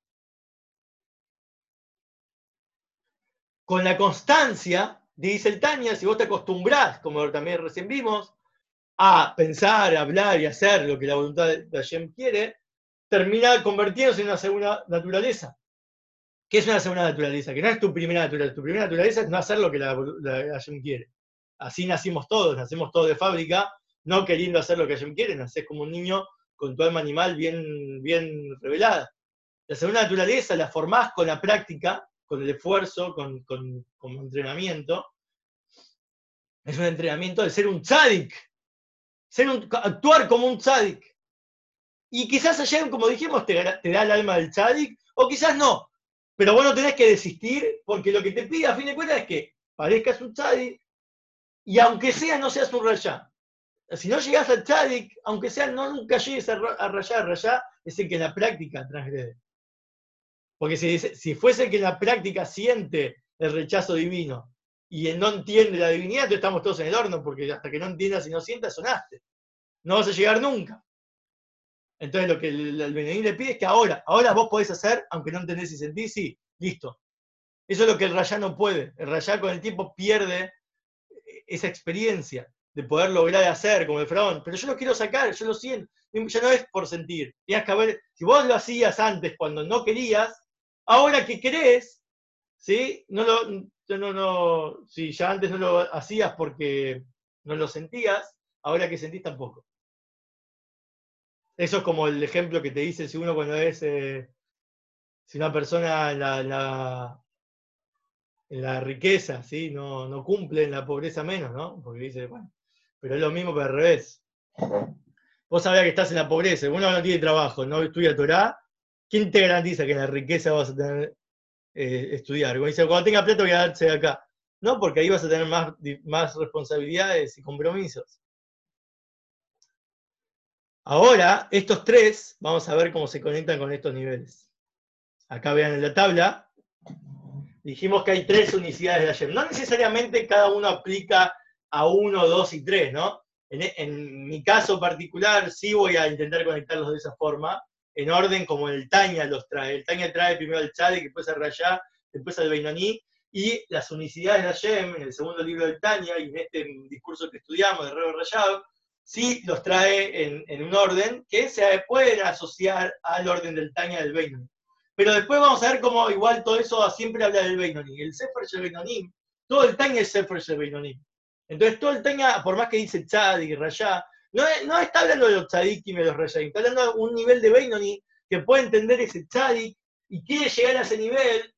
Con la constancia, dice el Tania, si vos te acostumbrás, como también recién vimos, a pensar, hablar y hacer lo que la voluntad de Hashem quiere, termina convirtiéndose en una segunda naturaleza. ¿Qué es una segunda naturaleza? Que no es tu primera naturaleza. Tu primera naturaleza es no hacer lo que la, la quiere. Así nacimos todos, nacemos todos de fábrica, no queriendo hacer lo que Hashem quiere, nacés como un niño con tu alma animal bien, bien revelada. La segunda naturaleza la formás con la práctica, con el esfuerzo, con, con, entrenamiento. Es un entrenamiento de ser un tzadik, ser actuar como un tzadik. Y quizás ayer, como dijimos, te, da el alma del tzadik, o quizás no. Pero vos no tenés que desistir, porque lo que te pide a fin de cuentas es que parezcas un tzadik, y aunque sea, no seas un rayá. Si no llegas al tzadik, aunque sea, no nunca llegues a, rayá, rayá es el que la práctica transgrede. Porque si, si fuese que la práctica siente el rechazo divino y no entiende la divinidad, entonces estamos todos en el horno, porque hasta que no entiendas y no sientas, sonaste. No vas a llegar nunca. Entonces lo que el, el le pide es que ahora, ahora vos podés hacer, aunque no entendés y sentís, sí, listo. Eso es lo que el rayá no puede. El rayá con el tiempo pierde esa experiencia de poder lograr hacer como el faraón. Pero yo lo quiero sacar, yo lo siento. Ya no es por sentir. Tienes que haber, si vos lo hacías antes cuando no querías, Ahora que querés, ¿sí? No lo, no, no, si ya antes no lo hacías porque no lo sentías, ahora que sentís tampoco. Eso es como el ejemplo que te dice si uno cuando es, eh, si una persona en la, la, riqueza, ¿sí? No, no, cumple en la pobreza menos, ¿no? Porque dice, bueno, pero es lo mismo pero al revés. Vos sabés que estás en la pobreza, uno no tiene trabajo, no estudia Torah, ¿quién te garantiza que la riqueza vas a tener eh, estudiar? Dice, cuando tenga plata voy a darse acá. No, porque ahí vas a tener más, más responsabilidades y compromisos. Ahora, estos tres, vamos a ver cómo se conectan con estos niveles. Acá vean en la tabla, dijimos que hay tres unicidades de Hashem. No necesariamente cada uno aplica a uno, dos y tres, ¿no? En, mi caso particular sí voy a intentar conectarlos de esa forma, en orden como el Taña los trae. El Taña trae primero al Tzaddik, después al Rayá, después al Beinoní, y las unicidades de Hashem, en el segundo libro del Taña, y en este discurso que estudiamos de Rebo Rayado, sí los trae en, un orden que se pueden asociar al orden del Taña del Beinoní. Pero después vamos a ver cómo igual todo eso siempre habla del Beinoní. El Sefer el Beinoní, todo el Taña es Sefer el Beinoní. Entonces todo el Taña, por más que dice Tzadik y Rayá, no, está hablando de los tzadikim y de los rayim, está hablando de un nivel de Beinoni que puede entender ese tzadik y quiere llegar a ese nivel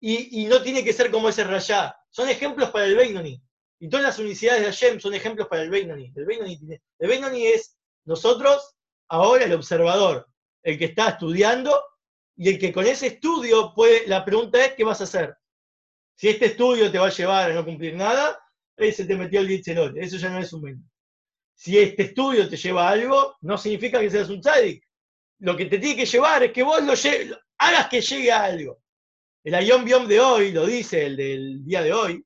y, no tiene que ser como ese rayá. Son ejemplos para el Beinoni. Y todas las unicidades de Hashem son ejemplos para el Beinoni. El Beinoni, es nosotros, ahora el observador, el que está estudiando y el que con ese estudio puede, la pregunta es, ¿qué vas a hacer? Si este estudio te va a llevar a no cumplir nada, ese te metió el Yitzhelol. Eso ya no es un Beinoni si este estudio te lleva a algo, no significa que seas un tzadik. Lo que te tiene que llevar es que vos lo, hagas que llegue a algo. El Ayom Biom de hoy, lo dice el del día de hoy,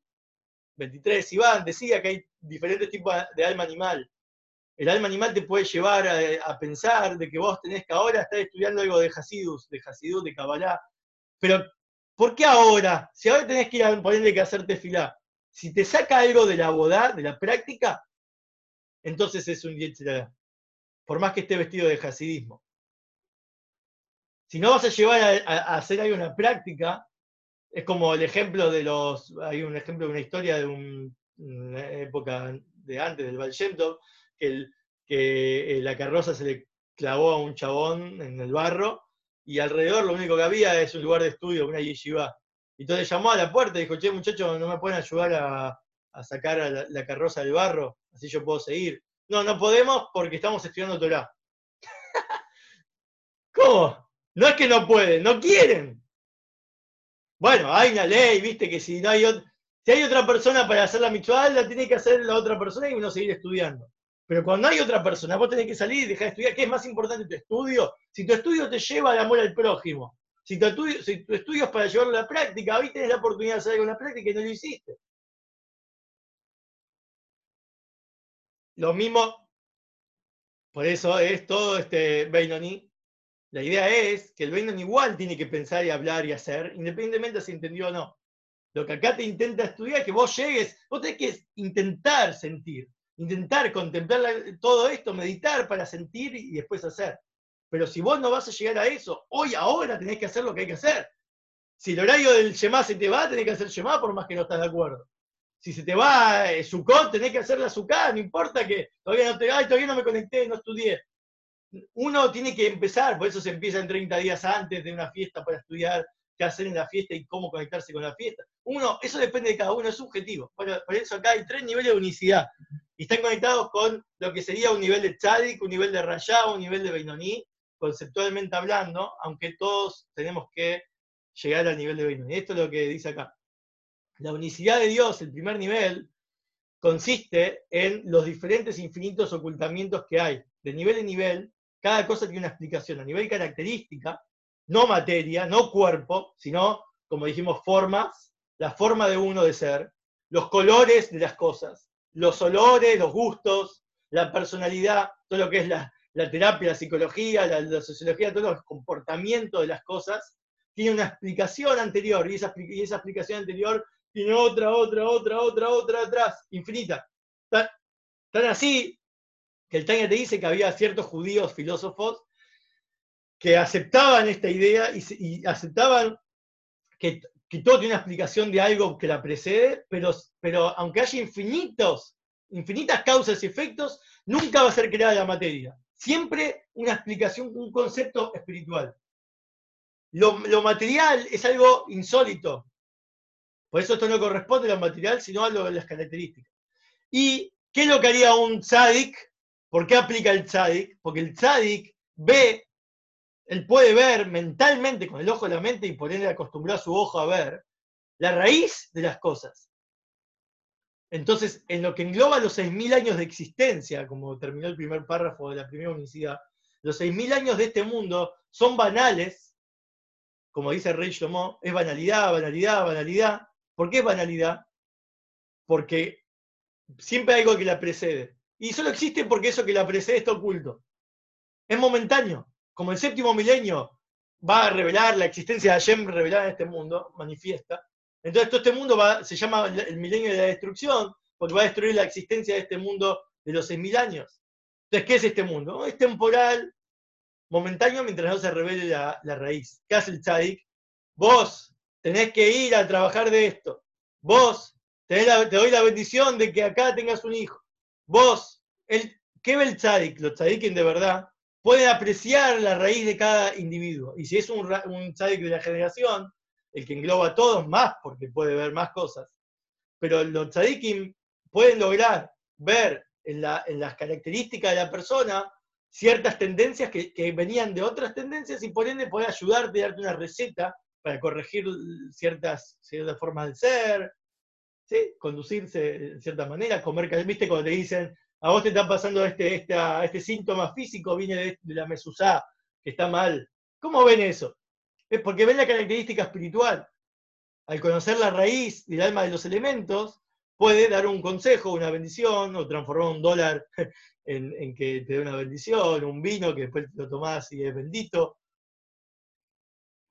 23, Iván, decía que hay diferentes tipos de alma animal. El alma animal te puede llevar a, pensar de que vos tenés que ahora estar estudiando algo de Hasidus, de Hasidus, de Kabbalah. Pero, ¿por qué ahora? Si ahora tenés que ir a ponerle que hacerte fila, si te saca algo de la boda, de la práctica, entonces es un Yetzirah. Por más que esté vestido de hasidismo. Si no vas a llevar a, hacer ahí una práctica, es como el ejemplo de los. Hay un ejemplo de una historia de una época de antes del Baal que, eh, la carroza se le clavó a un chabón en el barro y alrededor lo único que había es un lugar de estudio, una yeshiva. Entonces llamó a la puerta y dijo, che, muchachos, ¿no me pueden ayudar a, a sacar a la, carroza del barro, así yo puedo seguir. No, no podemos porque estamos estudiando Torah. ¿Cómo? No es que no pueden, no quieren. Bueno, hay una ley, viste, que si no hay, si hay otra persona para hacer la mitzvah, la tiene que hacer la otra persona y uno seguir estudiando. Pero cuando hay otra persona, vos tenés que salir y dejar de estudiar. ¿Qué es más importante tu estudio? Si tu estudio te lleva al amor al prójimo, si tu, estudio, si tu estudio es para llevarlo a la práctica, ahí tenés la oportunidad de hacer algo en la práctica y no lo hiciste. Lo mismo, por eso es todo este Beinoni. La idea es que el Beinoni igual tiene que pensar y hablar y hacer, independientemente si entendió o no. Lo que acá te intenta estudiar es que vos llegues, vos tenés que intentar sentir, intentar contemplar todo esto, meditar para sentir y después hacer. Pero si vos no vas a llegar a eso, hoy, ahora tenés que hacer lo que hay que hacer. Si el horario del Shema se te va, tenés que hacer Shema por más que no estás de acuerdo. Si se te va eh, Sukkot, tenés que hacer la Sukkot, no importa que todavía no te, ay, todavía no me conecté, no estudié. Uno tiene que empezar, por eso se empieza en 30 días antes de una fiesta para estudiar qué hacer en la fiesta y cómo conectarse con la fiesta. Uno, eso depende de cada uno, es subjetivo. Por, por eso acá hay tres niveles de unicidad. Y están conectados con lo que sería un nivel de tzadik, un nivel de rayá, un nivel de beinoní, conceptualmente hablando, aunque todos tenemos que llegar al nivel de beinoní. Esto es lo que dice acá. La unicidad de Dios, el primer nivel, consiste en los diferentes infinitos ocultamientos que hay. De nivel en nivel, cada cosa tiene una explicación. A nivel característica, no materia, no cuerpo, sino, como dijimos, formas, la forma de uno de ser, los colores de las cosas, los olores, los gustos, la personalidad, todo lo que es la, terapia, la psicología, la, sociología, todo el comportamiento de las cosas, tiene una explicación anterior, y esa, y esa explicación anterior tiene otra, otra, otra, otra, otra atrás, infinita. Tan, así que el Tania te dice que había ciertos judíos filósofos que aceptaban esta idea y, aceptaban que, todo tiene una explicación de algo que la precede, pero, pero aunque haya infinitos, infinitas causas y efectos, nunca va a ser creada la materia. Siempre una explicación, un concepto espiritual. Lo, lo material es algo insólito, por eso esto no corresponde a lo material, sino a, las características. ¿Y qué es lo que haría un tzadik? ¿Por qué aplica el tzadik? Porque el tzadik ve, él puede ver mentalmente con el ojo de la mente y por ende acostumbrar su ojo a ver la raíz de las cosas. Entonces, en lo que engloba los 6.000 años de existencia, como terminó el primer párrafo de la primera unicidad, los 6.000 años de este mundo son banales, como dice el rey es banalidad, banalidad, banalidad, ¿Por qué banalidad? Porque siempre hay algo que la precede. Y solo existe porque eso que la precede está oculto. Es momentáneo. Como el séptimo milenio va a revelar la existencia de Hashem revelada en este mundo, manifiesta. Entonces todo este mundo se llama el milenio de la destrucción, porque va a destruir la existencia de este mundo de los seis mil años. Entonces, ¿qué es este mundo? Es temporal, momentáneo, mientras no se revele la, la raíz. ¿Qué hace el tzadik? Vos tenés que ir a trabajar de esto. Vos, te doy la bendición de que acá tengas un hijo. Vos, el, ¿qué ve el tzadik? Los tzadikim de verdad pueden apreciar la raíz de cada individuo. Y si es un, un tzadik de la generación, el que engloba a todos más, porque puede ver más cosas. Pero los tzadikim pueden lograr ver en, las características de la persona ciertas tendencias que, que, venían de otras tendencias y por ende puede ayudarte, darte una receta para corregir ciertas, ciertas formas de ser, ¿sí? conducirse de cierta manera, comer, viste cuando te dicen, a vos te está pasando este, este, este síntoma físico, viene de, la mesusá, que está mal. ¿Cómo ven eso? Es porque ven la característica espiritual. Al conocer la raíz del alma de los elementos, puede dar un consejo, una bendición, o transformar un dólar en, en que te dé una bendición, un vino que después lo tomás y es bendito.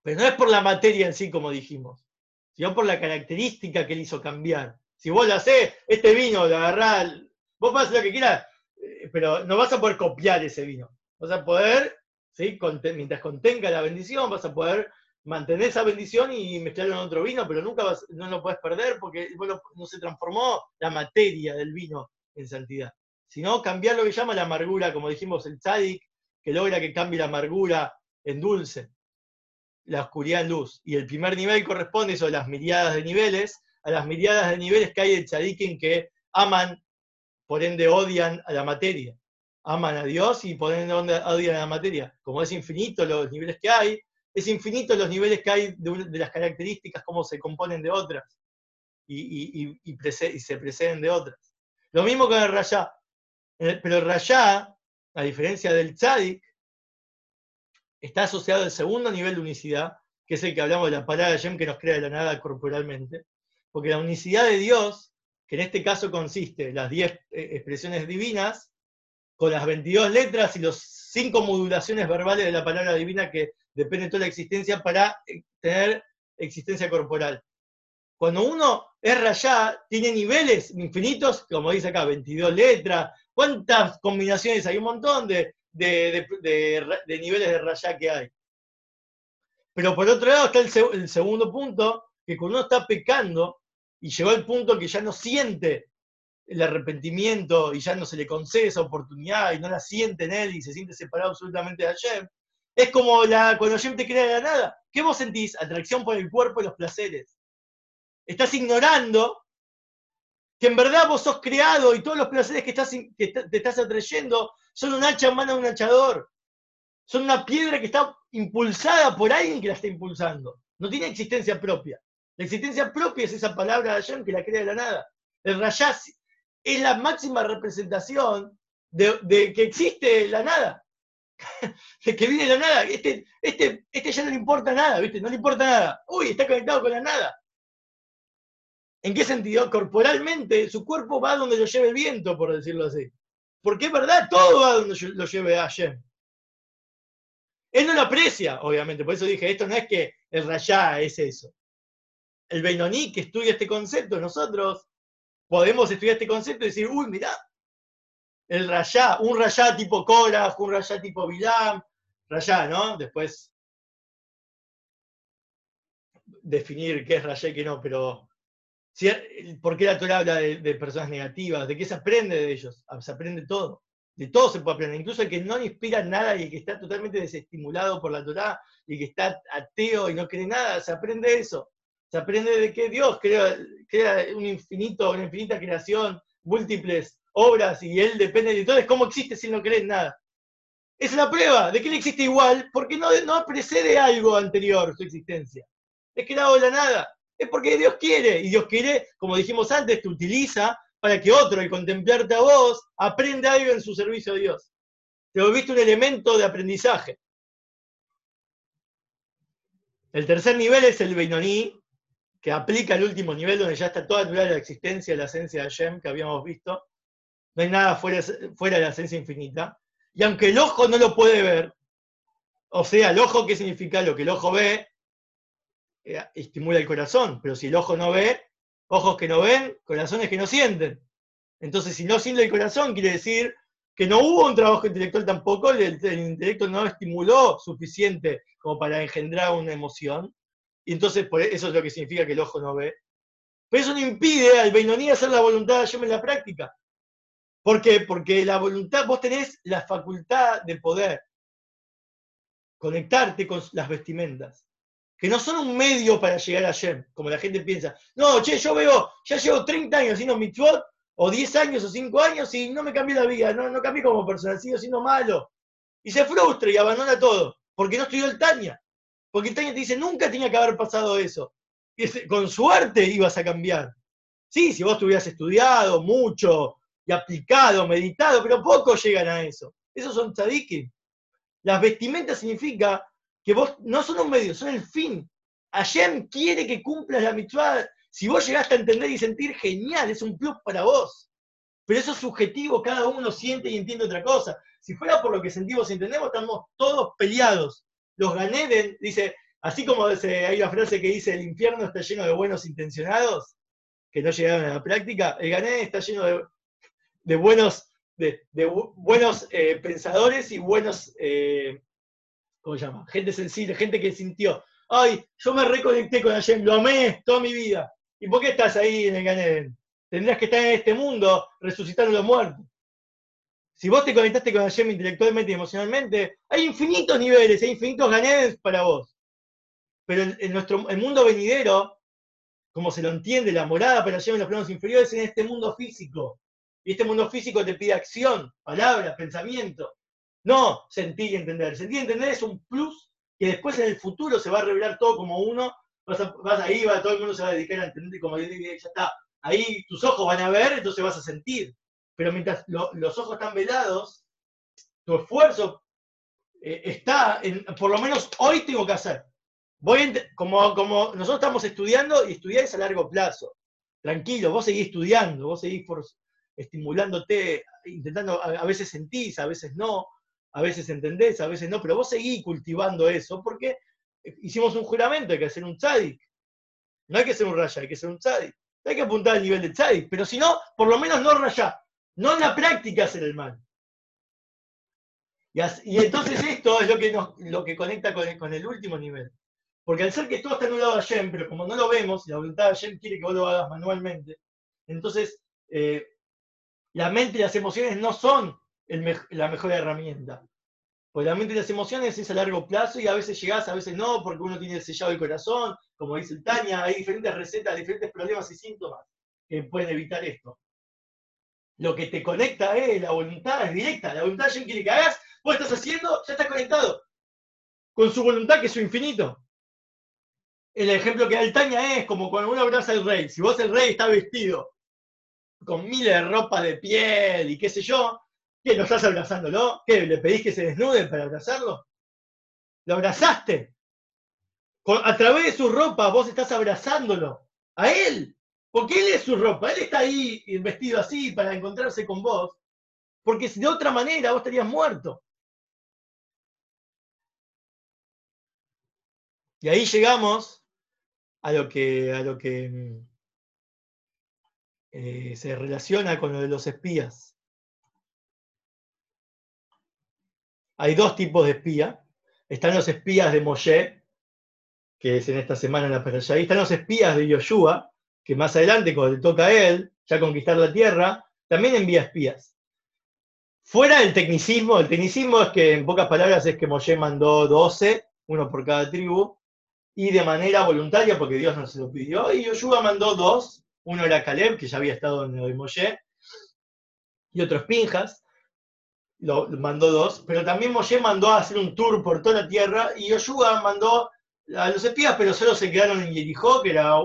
Pero no es por la materia en sí, como dijimos, sino por la característica que le hizo cambiar. Si vos la haces, este vino, lo agarrás, vos vas lo que quieras, eh, pero no vas a poder copiar ese vino. Vas a poder, ¿sí? mientras contenga la bendición, vas a poder mantener esa bendición y mezclarlo en otro vino, pero nunca vas, no lo puedes perder porque bueno, no se transformó la materia del vino en santidad, sino cambiar lo que llama la amargura, como dijimos, el tzadik, que logra que cambie la amargura en dulce la oscuridad en luz. Y el primer nivel corresponde eso, las miriadas de niveles, a las miriadas de niveles que hay de tzadikim que aman, por ende odian a la materia. Aman a Dios y por ende odian a la materia. Como es infinito los niveles que hay, es infinito los niveles que hay de, las características, cómo se componen de otras y, se preceden de otras. Lo mismo con el rayá. Pero el rayá, a diferencia del tzadik, está asociado al segundo nivel de unicidad, que es el que hablamos de la palabra de Yem que nos crea de la nada corporalmente, porque la unicidad de Dios, que en este caso consiste en las 10 eh, expresiones divinas, con las 22 letras y las 5 modulaciones verbales de la palabra divina que depende de toda la existencia para eh, tener existencia corporal. Cuando uno es rayá, tiene niveles infinitos, como dice acá, 22 letras, ¿cuántas combinaciones hay? Un montón de de, niveles de rayá que hay. Pero por otro lado está el, segundo punto, que cuando uno está pecando y llegó al punto que ya no siente el arrepentimiento y ya no se le concede esa oportunidad y no la siente en él y se siente separado absolutamente de Hashem, es como la, cuando Hashem te crea de la nada. ¿Qué vos sentís? Atracción por el cuerpo y los placeres. Estás ignorando que en verdad vos sos creado y todos los placeres que, te estás atrayendo son un hacha en mano de un hachador. Son una piedra que está impulsada por alguien que la está impulsando. No tiene existencia propia. La existencia propia es esa palabra de Hashem que la crea de la nada. El rayá es la máxima representación de, que existe la nada. de que viene la nada. Este, este, este ya no le importa nada, ¿viste? No le importa nada. Uy, está conectado con la nada. ¿En qué sentido? Corporalmente, su cuerpo va donde lo lleve el viento, por decirlo así. Porque es verdad, todo va donde lo lleve Hashem. Él no lo aprecia, obviamente, por eso dije, esto no es que el rayá es eso. El Beinoní que estudia este concepto, nosotros podemos estudiar este concepto y decir, uy, mirá, el rayá, un rayá tipo Korah, un rayá tipo Bilam, rayá, ¿no? Después definir qué es rayá y qué no, pero ¿por qué la Torah habla de, personas negativas? ¿De qué se aprende de ellos? Ah, se aprende todo. De todo se puede aprender. Incluso el que no inspira nada y el que está totalmente desestimulado por la Torah y el que está ateo y no cree nada, se aprende eso. Se aprende de que Dios crea, un infinito, una infinita creación, múltiples obras y Él depende de todo. Cómo existe si no cree en nada. Es la prueba de que Él existe igual porque no, no precede algo anterior su existencia. Es creado de la nada es porque Dios quiere. Y Dios quiere, como dijimos antes, te utiliza para que otro, al contemplarte a vos, aprenda algo en su servicio a Dios. Te volviste un elemento de aprendizaje. El tercer nivel es el Beinoní, que aplica el último nivel donde ya está toda la existencia, la esencia de Hashem que habíamos visto. No hay nada fuera, fuera de la esencia infinita. Y aunque el ojo no lo puede ver, o sea, el ojo, ¿qué significa? Lo que el ojo ve eh, estimula el corazón, pero si el ojo no ve, ojos que no ven, corazones que no sienten. Entonces, si no siente el corazón, quiere decir que no hubo un trabajo intelectual tampoco, el, intelecto no estimuló suficiente como para engendrar una emoción, y entonces por eso es lo que significa que el ojo no ve. Pero eso no impide al Beinoní hacer la voluntad de en la práctica. ¿Por qué? Porque la voluntad, vos tenés la facultad de poder conectarte con las vestimentas que no son un medio para llegar a Shem, como la gente piensa. No, che, yo veo, ya llevo 30 años haciendo mitzvot, o 10 años o 5 años, y no me cambié la vida, no, no cambié como persona, sigo siendo malo. Y se frustra y abandona todo, porque no estudió el Tania. Porque el Tania te dice, nunca tenía que haber pasado eso. Con suerte ibas a cambiar. Sí, si vos hubieras estudiado mucho y aplicado, meditado, pero pocos llegan a eso. Esos son tzadikim. Las vestimentas significa que vos no son un medio, son el fin. Hashem quiere que cumplas la mitzvah. Si vos llegaste a entender y sentir, genial, es un plus para vos. Pero eso es subjetivo, cada uno siente y entiende otra cosa. Si fuera por lo que sentimos y entendemos, estamos todos peleados. Los Ganeden, dice, así como hay una frase que dice, el infierno está lleno de buenos intencionados, que no llegaron a la práctica, el Ganeden está lleno de, buenos, de, buenos eh, pensadores y buenos eh, ¿cómo se llama? Gente sensible, gente que sintió, ay, yo me reconecté con Hashem, lo amé toda mi vida. ¿Y por qué estás ahí en el Ganeden? Tendrías que estar en este mundo resucitando los muertos. Si vos te conectaste con Hashem intelectualmente y emocionalmente, hay infinitos niveles, hay infinitos Ganedens para vos. Pero en, nuestro el mundo venidero, como se lo entiende, la morada para Hashem en los planos inferiores, es en este mundo físico. Y este mundo físico te pide acción, palabras, pensamiento. No sentir y entender. Sentir y entender es un plus que después en el futuro se va a revelar todo como uno. Vas, ahí, va, todo el mundo se va a dedicar a entender y como yo ya está. Ahí tus ojos van a ver, entonces vas a sentir. Pero mientras los ojos están velados, tu esfuerzo eh, está en, por lo menos hoy tengo que hacer. Voy como, como nosotros estamos estudiando y estudiáis a largo plazo. Tranquilo, vos seguís estudiando, vos seguís estimulándote, intentando, a, veces sentís, a veces no, a veces entendés, a veces no, pero vos seguís cultivando eso porque hicimos un juramento, hay que hacer un tzadik. No hay que ser un raya, hay que ser un tzadik. Hay que apuntar al nivel de tzadik, pero si no, por lo menos no rayar, no en la práctica hacer el mal. Y, entonces esto es lo que, lo que conecta con el, último nivel. Porque al ser que todo está anulado a Shem, pero como no lo vemos, la voluntad de Shem quiere que vos lo hagas manualmente, entonces eh, la mente y las emociones no son la mejor herramienta. Porque la mente y las emociones es a largo plazo y a veces llegás, a veces no, porque uno tiene sellado el corazón, como dice el Tania, hay diferentes recetas, diferentes problemas y síntomas que pueden evitar esto. Lo que te conecta es la voluntad, es directa. La voluntad de quiere que hagas, vos estás haciendo, ya estás conectado. Con su voluntad, que es su infinito. El ejemplo que da el Tania es como cuando uno abraza al rey. Si vos el rey está vestido con miles de ropas de piel y qué sé yo, ¿qué? ¿Lo estás abrazándolo? ¿Qué? ¿Le pedís que se desnude para abrazarlo? ¿Lo abrazaste? a través de su ropa vos estás abrazándolo. A él. Porque él es su ropa. Él está ahí vestido así para encontrarse con vos. Porque de otra manera vos estarías muerto. Y ahí llegamos a lo que, a lo que mm, eh, se relaciona con lo de los espías. Hay dos tipos de espía. Están los espías de Moshe, que es en esta semana en la Perashá, están los espías de Yoshua, que más adelante, cuando le toca a él ya conquistar la tierra, también envía espías. Fuera del tecnicismo, el tecnicismo es que en pocas palabras es que Moshe mandó 12, uno por cada tribu, y de manera voluntaria, porque Dios no se lo pidió, y Yoshua mandó dos, uno era Caleb, que ya había estado en el Moshe, y otro es Pinjas, lo, mandó dos, pero también Moshe mandó a hacer un tour por toda la tierra, y Yoshua mandó a los espías, pero solo se quedaron en Jericó, que era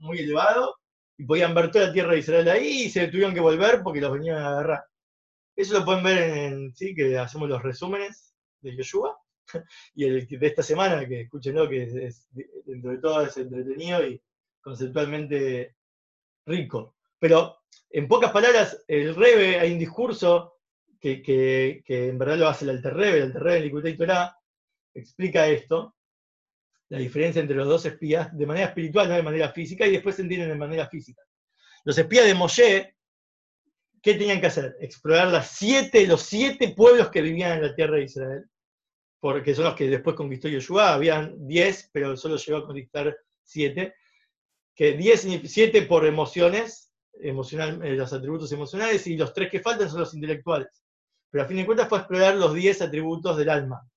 muy elevado, y podían ver toda la tierra de Israel ahí, y se tuvieron que volver porque los venían a agarrar. Eso lo pueden ver en, sí, que hacemos los resúmenes de Yoshua, y el de esta semana, que escúchenlo, que es, dentro de todo es entretenido y conceptualmente rico. Pero en pocas palabras, el Rebe, hay un discurso que, en verdad lo hace el Alter Rebe, el Alter Rebe en Likutei Torah, explica esto, la diferencia entre los dos espías, de manera espiritual, no de manera física, y después se entienden de manera física. Los espías de Moshe, ¿qué tenían que hacer? Explorar las siete, los siete pueblos que vivían en la tierra de Israel, porque son los que después conquistó Yoshua, habían diez, pero solo llegó a conquistar siete, que diez, siete por emociones, emocional, eh, los atributos emocionales, y los tres que faltan son los intelectuales. Pero a fin de cuentas fue a explorar los diez atributos del alma.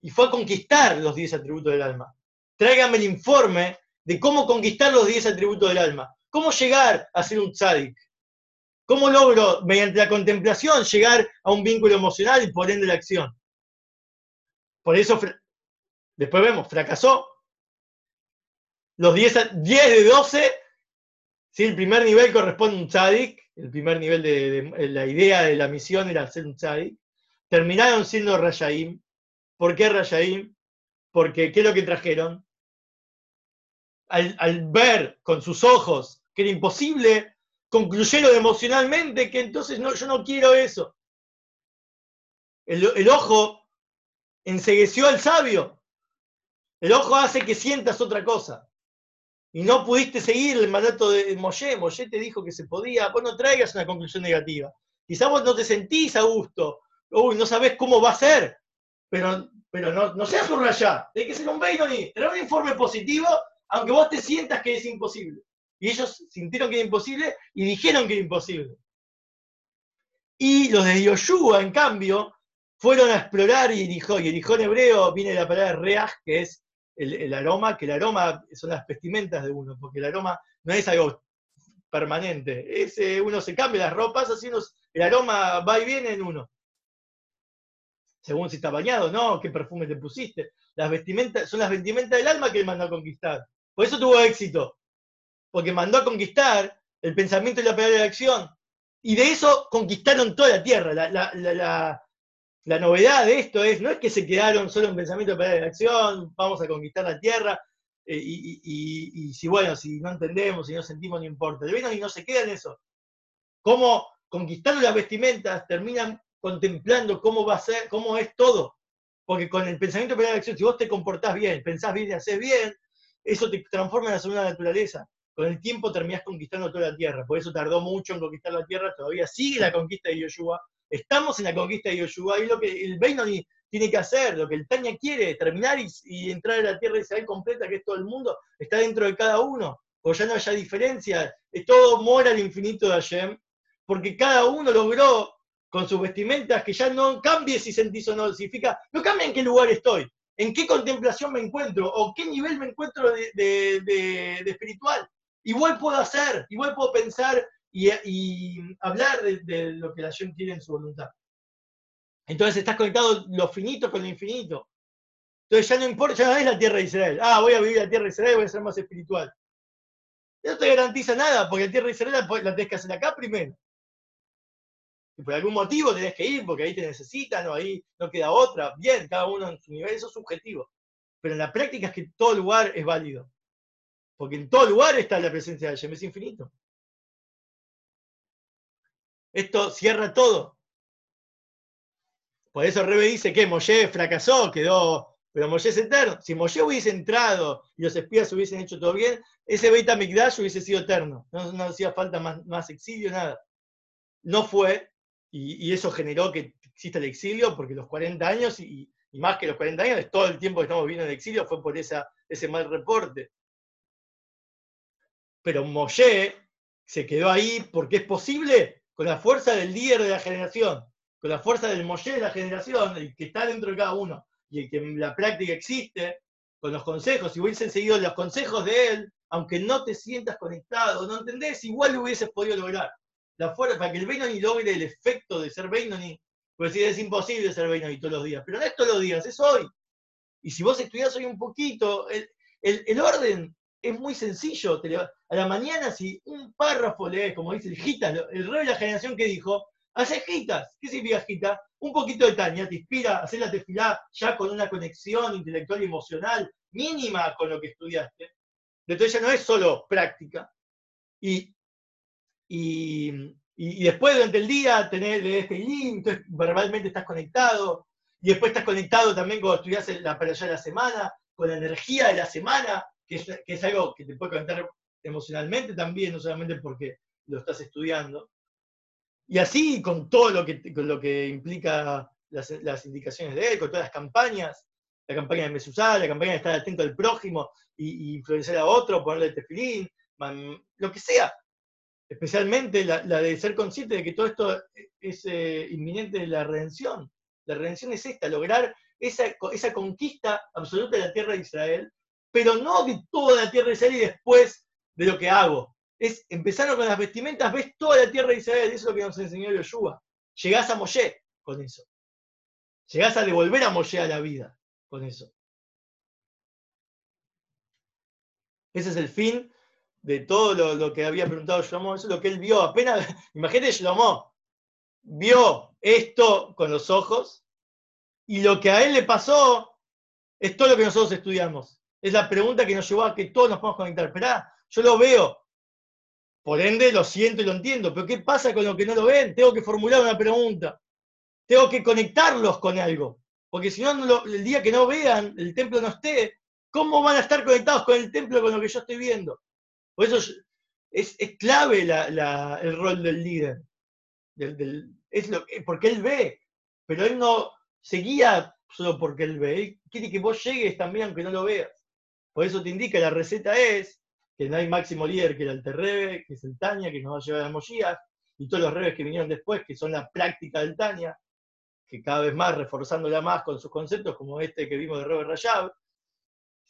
Y fue a conquistar los diez atributos del alma tráigame el informe de cómo conquistar los 10 atributos del alma. ¿Cómo llegar a ser un tzadik? ¿Cómo logro, mediante la contemplación, llegar a un vínculo emocional y por ende la acción? Por eso, después vemos, fracasó. Los 10, de 12, si el primer nivel corresponde a un tzadik, el primer nivel de, la idea de la misión era ser un tzadik, terminaron siendo Rayaim. ¿Por qué Rayaim? Porque, ¿qué es lo que trajeron? al, ver con sus ojos que era imposible, concluyeron emocionalmente que entonces no, yo no quiero eso. El, ojo ensegueció al sabio. El ojo hace que sientas otra cosa. Y no pudiste seguir el mandato de Moshe. Moshe te dijo que se podía. Vos no traigas una conclusión negativa. Quizás vos no te sentís a gusto. Uy, no sabés cómo va a ser. Pero, pero no, no seas un rayá. Hay que ser un Beinoni. Tener un informe positivo aunque vos te sientas que es imposible. Y ellos sintieron que era imposible y dijeron que era imposible. Y los de Yoshua, en cambio, fueron a explorar y dijo, y el en hebreo viene la palabra reaj, que es el, aroma, que el aroma son las vestimentas de uno, porque el aroma no es algo permanente, es, uno se cambia las ropas, así el aroma va y viene en uno. Según si está bañado, no, qué perfume te pusiste. Las vestimentas, son las vestimentas del alma que él mandó a conquistar. Por eso tuvo éxito, porque mandó a conquistar el pensamiento y la palabra de acción. Y de eso conquistaron toda la tierra. La, novedad de esto es, no es que se quedaron solo en pensamiento palabra de acción, vamos a conquistar la tierra, eh, y, si bueno, si no entendemos, si no sentimos, no importa. El y no se queda en eso. Cómo conquistando las vestimentas terminan contemplando cómo va a ser, cómo es todo. Porque con el pensamiento palabra de acción, si vos te comportás bien, pensás bien y haces bien, eso te transforma en la segunda naturaleza. Con el tiempo terminás conquistando toda la tierra. Por eso tardó mucho en conquistar la tierra, todavía sigue la conquista de Yoshua, Estamos en la conquista de Yoshua y lo que el Beinoni tiene que hacer, lo que el Tania quiere, terminar y, entrar a la tierra de Israel completa, que es todo el mundo, está dentro de cada uno, o ya no haya diferencia, es todo mora al infinito de Hashem, porque cada uno logró con sus vestimentas que ya no cambie si sentís o no, significa, no cambia en qué lugar estoy, en qué contemplación me encuentro, o qué nivel me encuentro de, espiritual. Igual puedo hacer, igual puedo pensar y, hablar de, lo que la Hashem quiere en su voluntad. Entonces estás conectado lo finito con lo infinito. Entonces ya no importa, ya no es la tierra de Israel. Ah, voy a vivir la tierra de Israel, voy a ser más espiritual. No te garantiza nada, porque la tierra de Israel la, tenés que hacer acá primero. Y por algún motivo tenés que ir, porque ahí te necesitan, o ahí no queda otra. Bien, cada uno en su nivel, eso es subjetivo. Pero en la práctica es que todo lugar es válido. Porque en todo lugar está la presencia de Hashem, es infinito. Esto cierra todo. Por eso Rebe dice que Moshe fracasó, quedó, pero Moshe es eterno. Si Moshe hubiese entrado y los espías hubiesen hecho todo bien, ese Beit HaMikdash hubiese sido eterno. No, hacía falta más, más, exilio, nada. No fue, y, eso generó que exista el exilio, porque los 40 años, y, más que los 40 años, todo el tiempo que estamos viviendo en el exilio fue por esa, ese mal reporte. Pero Moshe se quedó ahí porque es posible con la fuerza del líder de la generación con la fuerza del Moshe de la generación, el que está dentro de cada uno, y el que en la práctica existe, con los consejos, si hubiesen seguido los consejos de él, aunque no te sientas conectado, no entendés, igual lo hubieses podido lograr. La fuerza, para que el Beinoni logre el efecto de ser Beinoni, pues si es imposible ser Beinoni todos los días, pero no es todos los días, es hoy. Y si vos estudiás hoy un poquito, el, orden es muy sencillo. a la mañana, si un párrafo lees, como dice el Gita, el rey de la generación que dijo, Haces jitas. ¿Qué significa jita? Un poquito de Tania, te inspira a hacer la tefilá ya con una conexión intelectual y emocional mínima con lo que estudiaste. Entonces ya no es solo práctica. Y, y, después durante el día tenés este link, verbalmente estás conectado. Y después estás conectado también cuando estudias la para allá de la semana, con la energía de la semana, que es, algo que te puede conectar emocionalmente también, no solamente porque lo estás estudiando. Y así con todo lo que, lo que implica las, indicaciones de él, con todas las campañas, la campaña de Mesusá, la campaña de estar atento al prójimo y, influenciar a otro, ponerle tefilín, lo que sea. Especialmente la, de ser consciente de que todo esto es eh, inminente de la redención. La redención es esta, lograr esa, esa conquista absoluta de la tierra de Israel, pero no de toda la tierra de Israel y después de lo que hago, es empezaron con las vestimentas, ves toda la tierra de Israel, eso es lo que nos enseñó Yoshua. Llegás a Moshe con eso. Llegás a devolver a Moshe a la vida con eso. Ese es el fin de todo lo, que había preguntado Shlomo, eso es lo que él vio. Apenas, imagínate Shlomo, vio esto con los ojos y lo que a él le pasó es todo lo que nosotros estudiamos. Es la pregunta que nos llevó a que todos nos podamos conectar. Esperá, yo lo veo, por ende, lo siento y lo entiendo, pero ¿qué pasa con los que no lo ven? Tengo que formular una pregunta. Tengo que conectarlos con algo. Porque si no, el día que no vean, el templo no esté, ¿cómo van a estar conectados con el templo con lo que yo estoy viendo? Por eso es, clave el rol del líder. es lo, porque él ve, pero él no se guía solo porque él ve. Él quiere que vos llegues también aunque no lo veas. Por eso te indica, la receta es que no hay máximo líder que el Alterrebe, que es el Tania, que nos va a llevar a Mollías, y todos los rebes que vinieron después, que son la práctica del Tania, que cada vez más reforzándola más con sus conceptos, como este que vimos de Robert Rayab,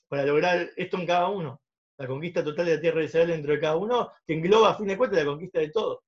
para lograr esto en cada uno. La conquista total de la tierra de Israel dentro de cada uno, que engloba a fin de cuentas la conquista de todo.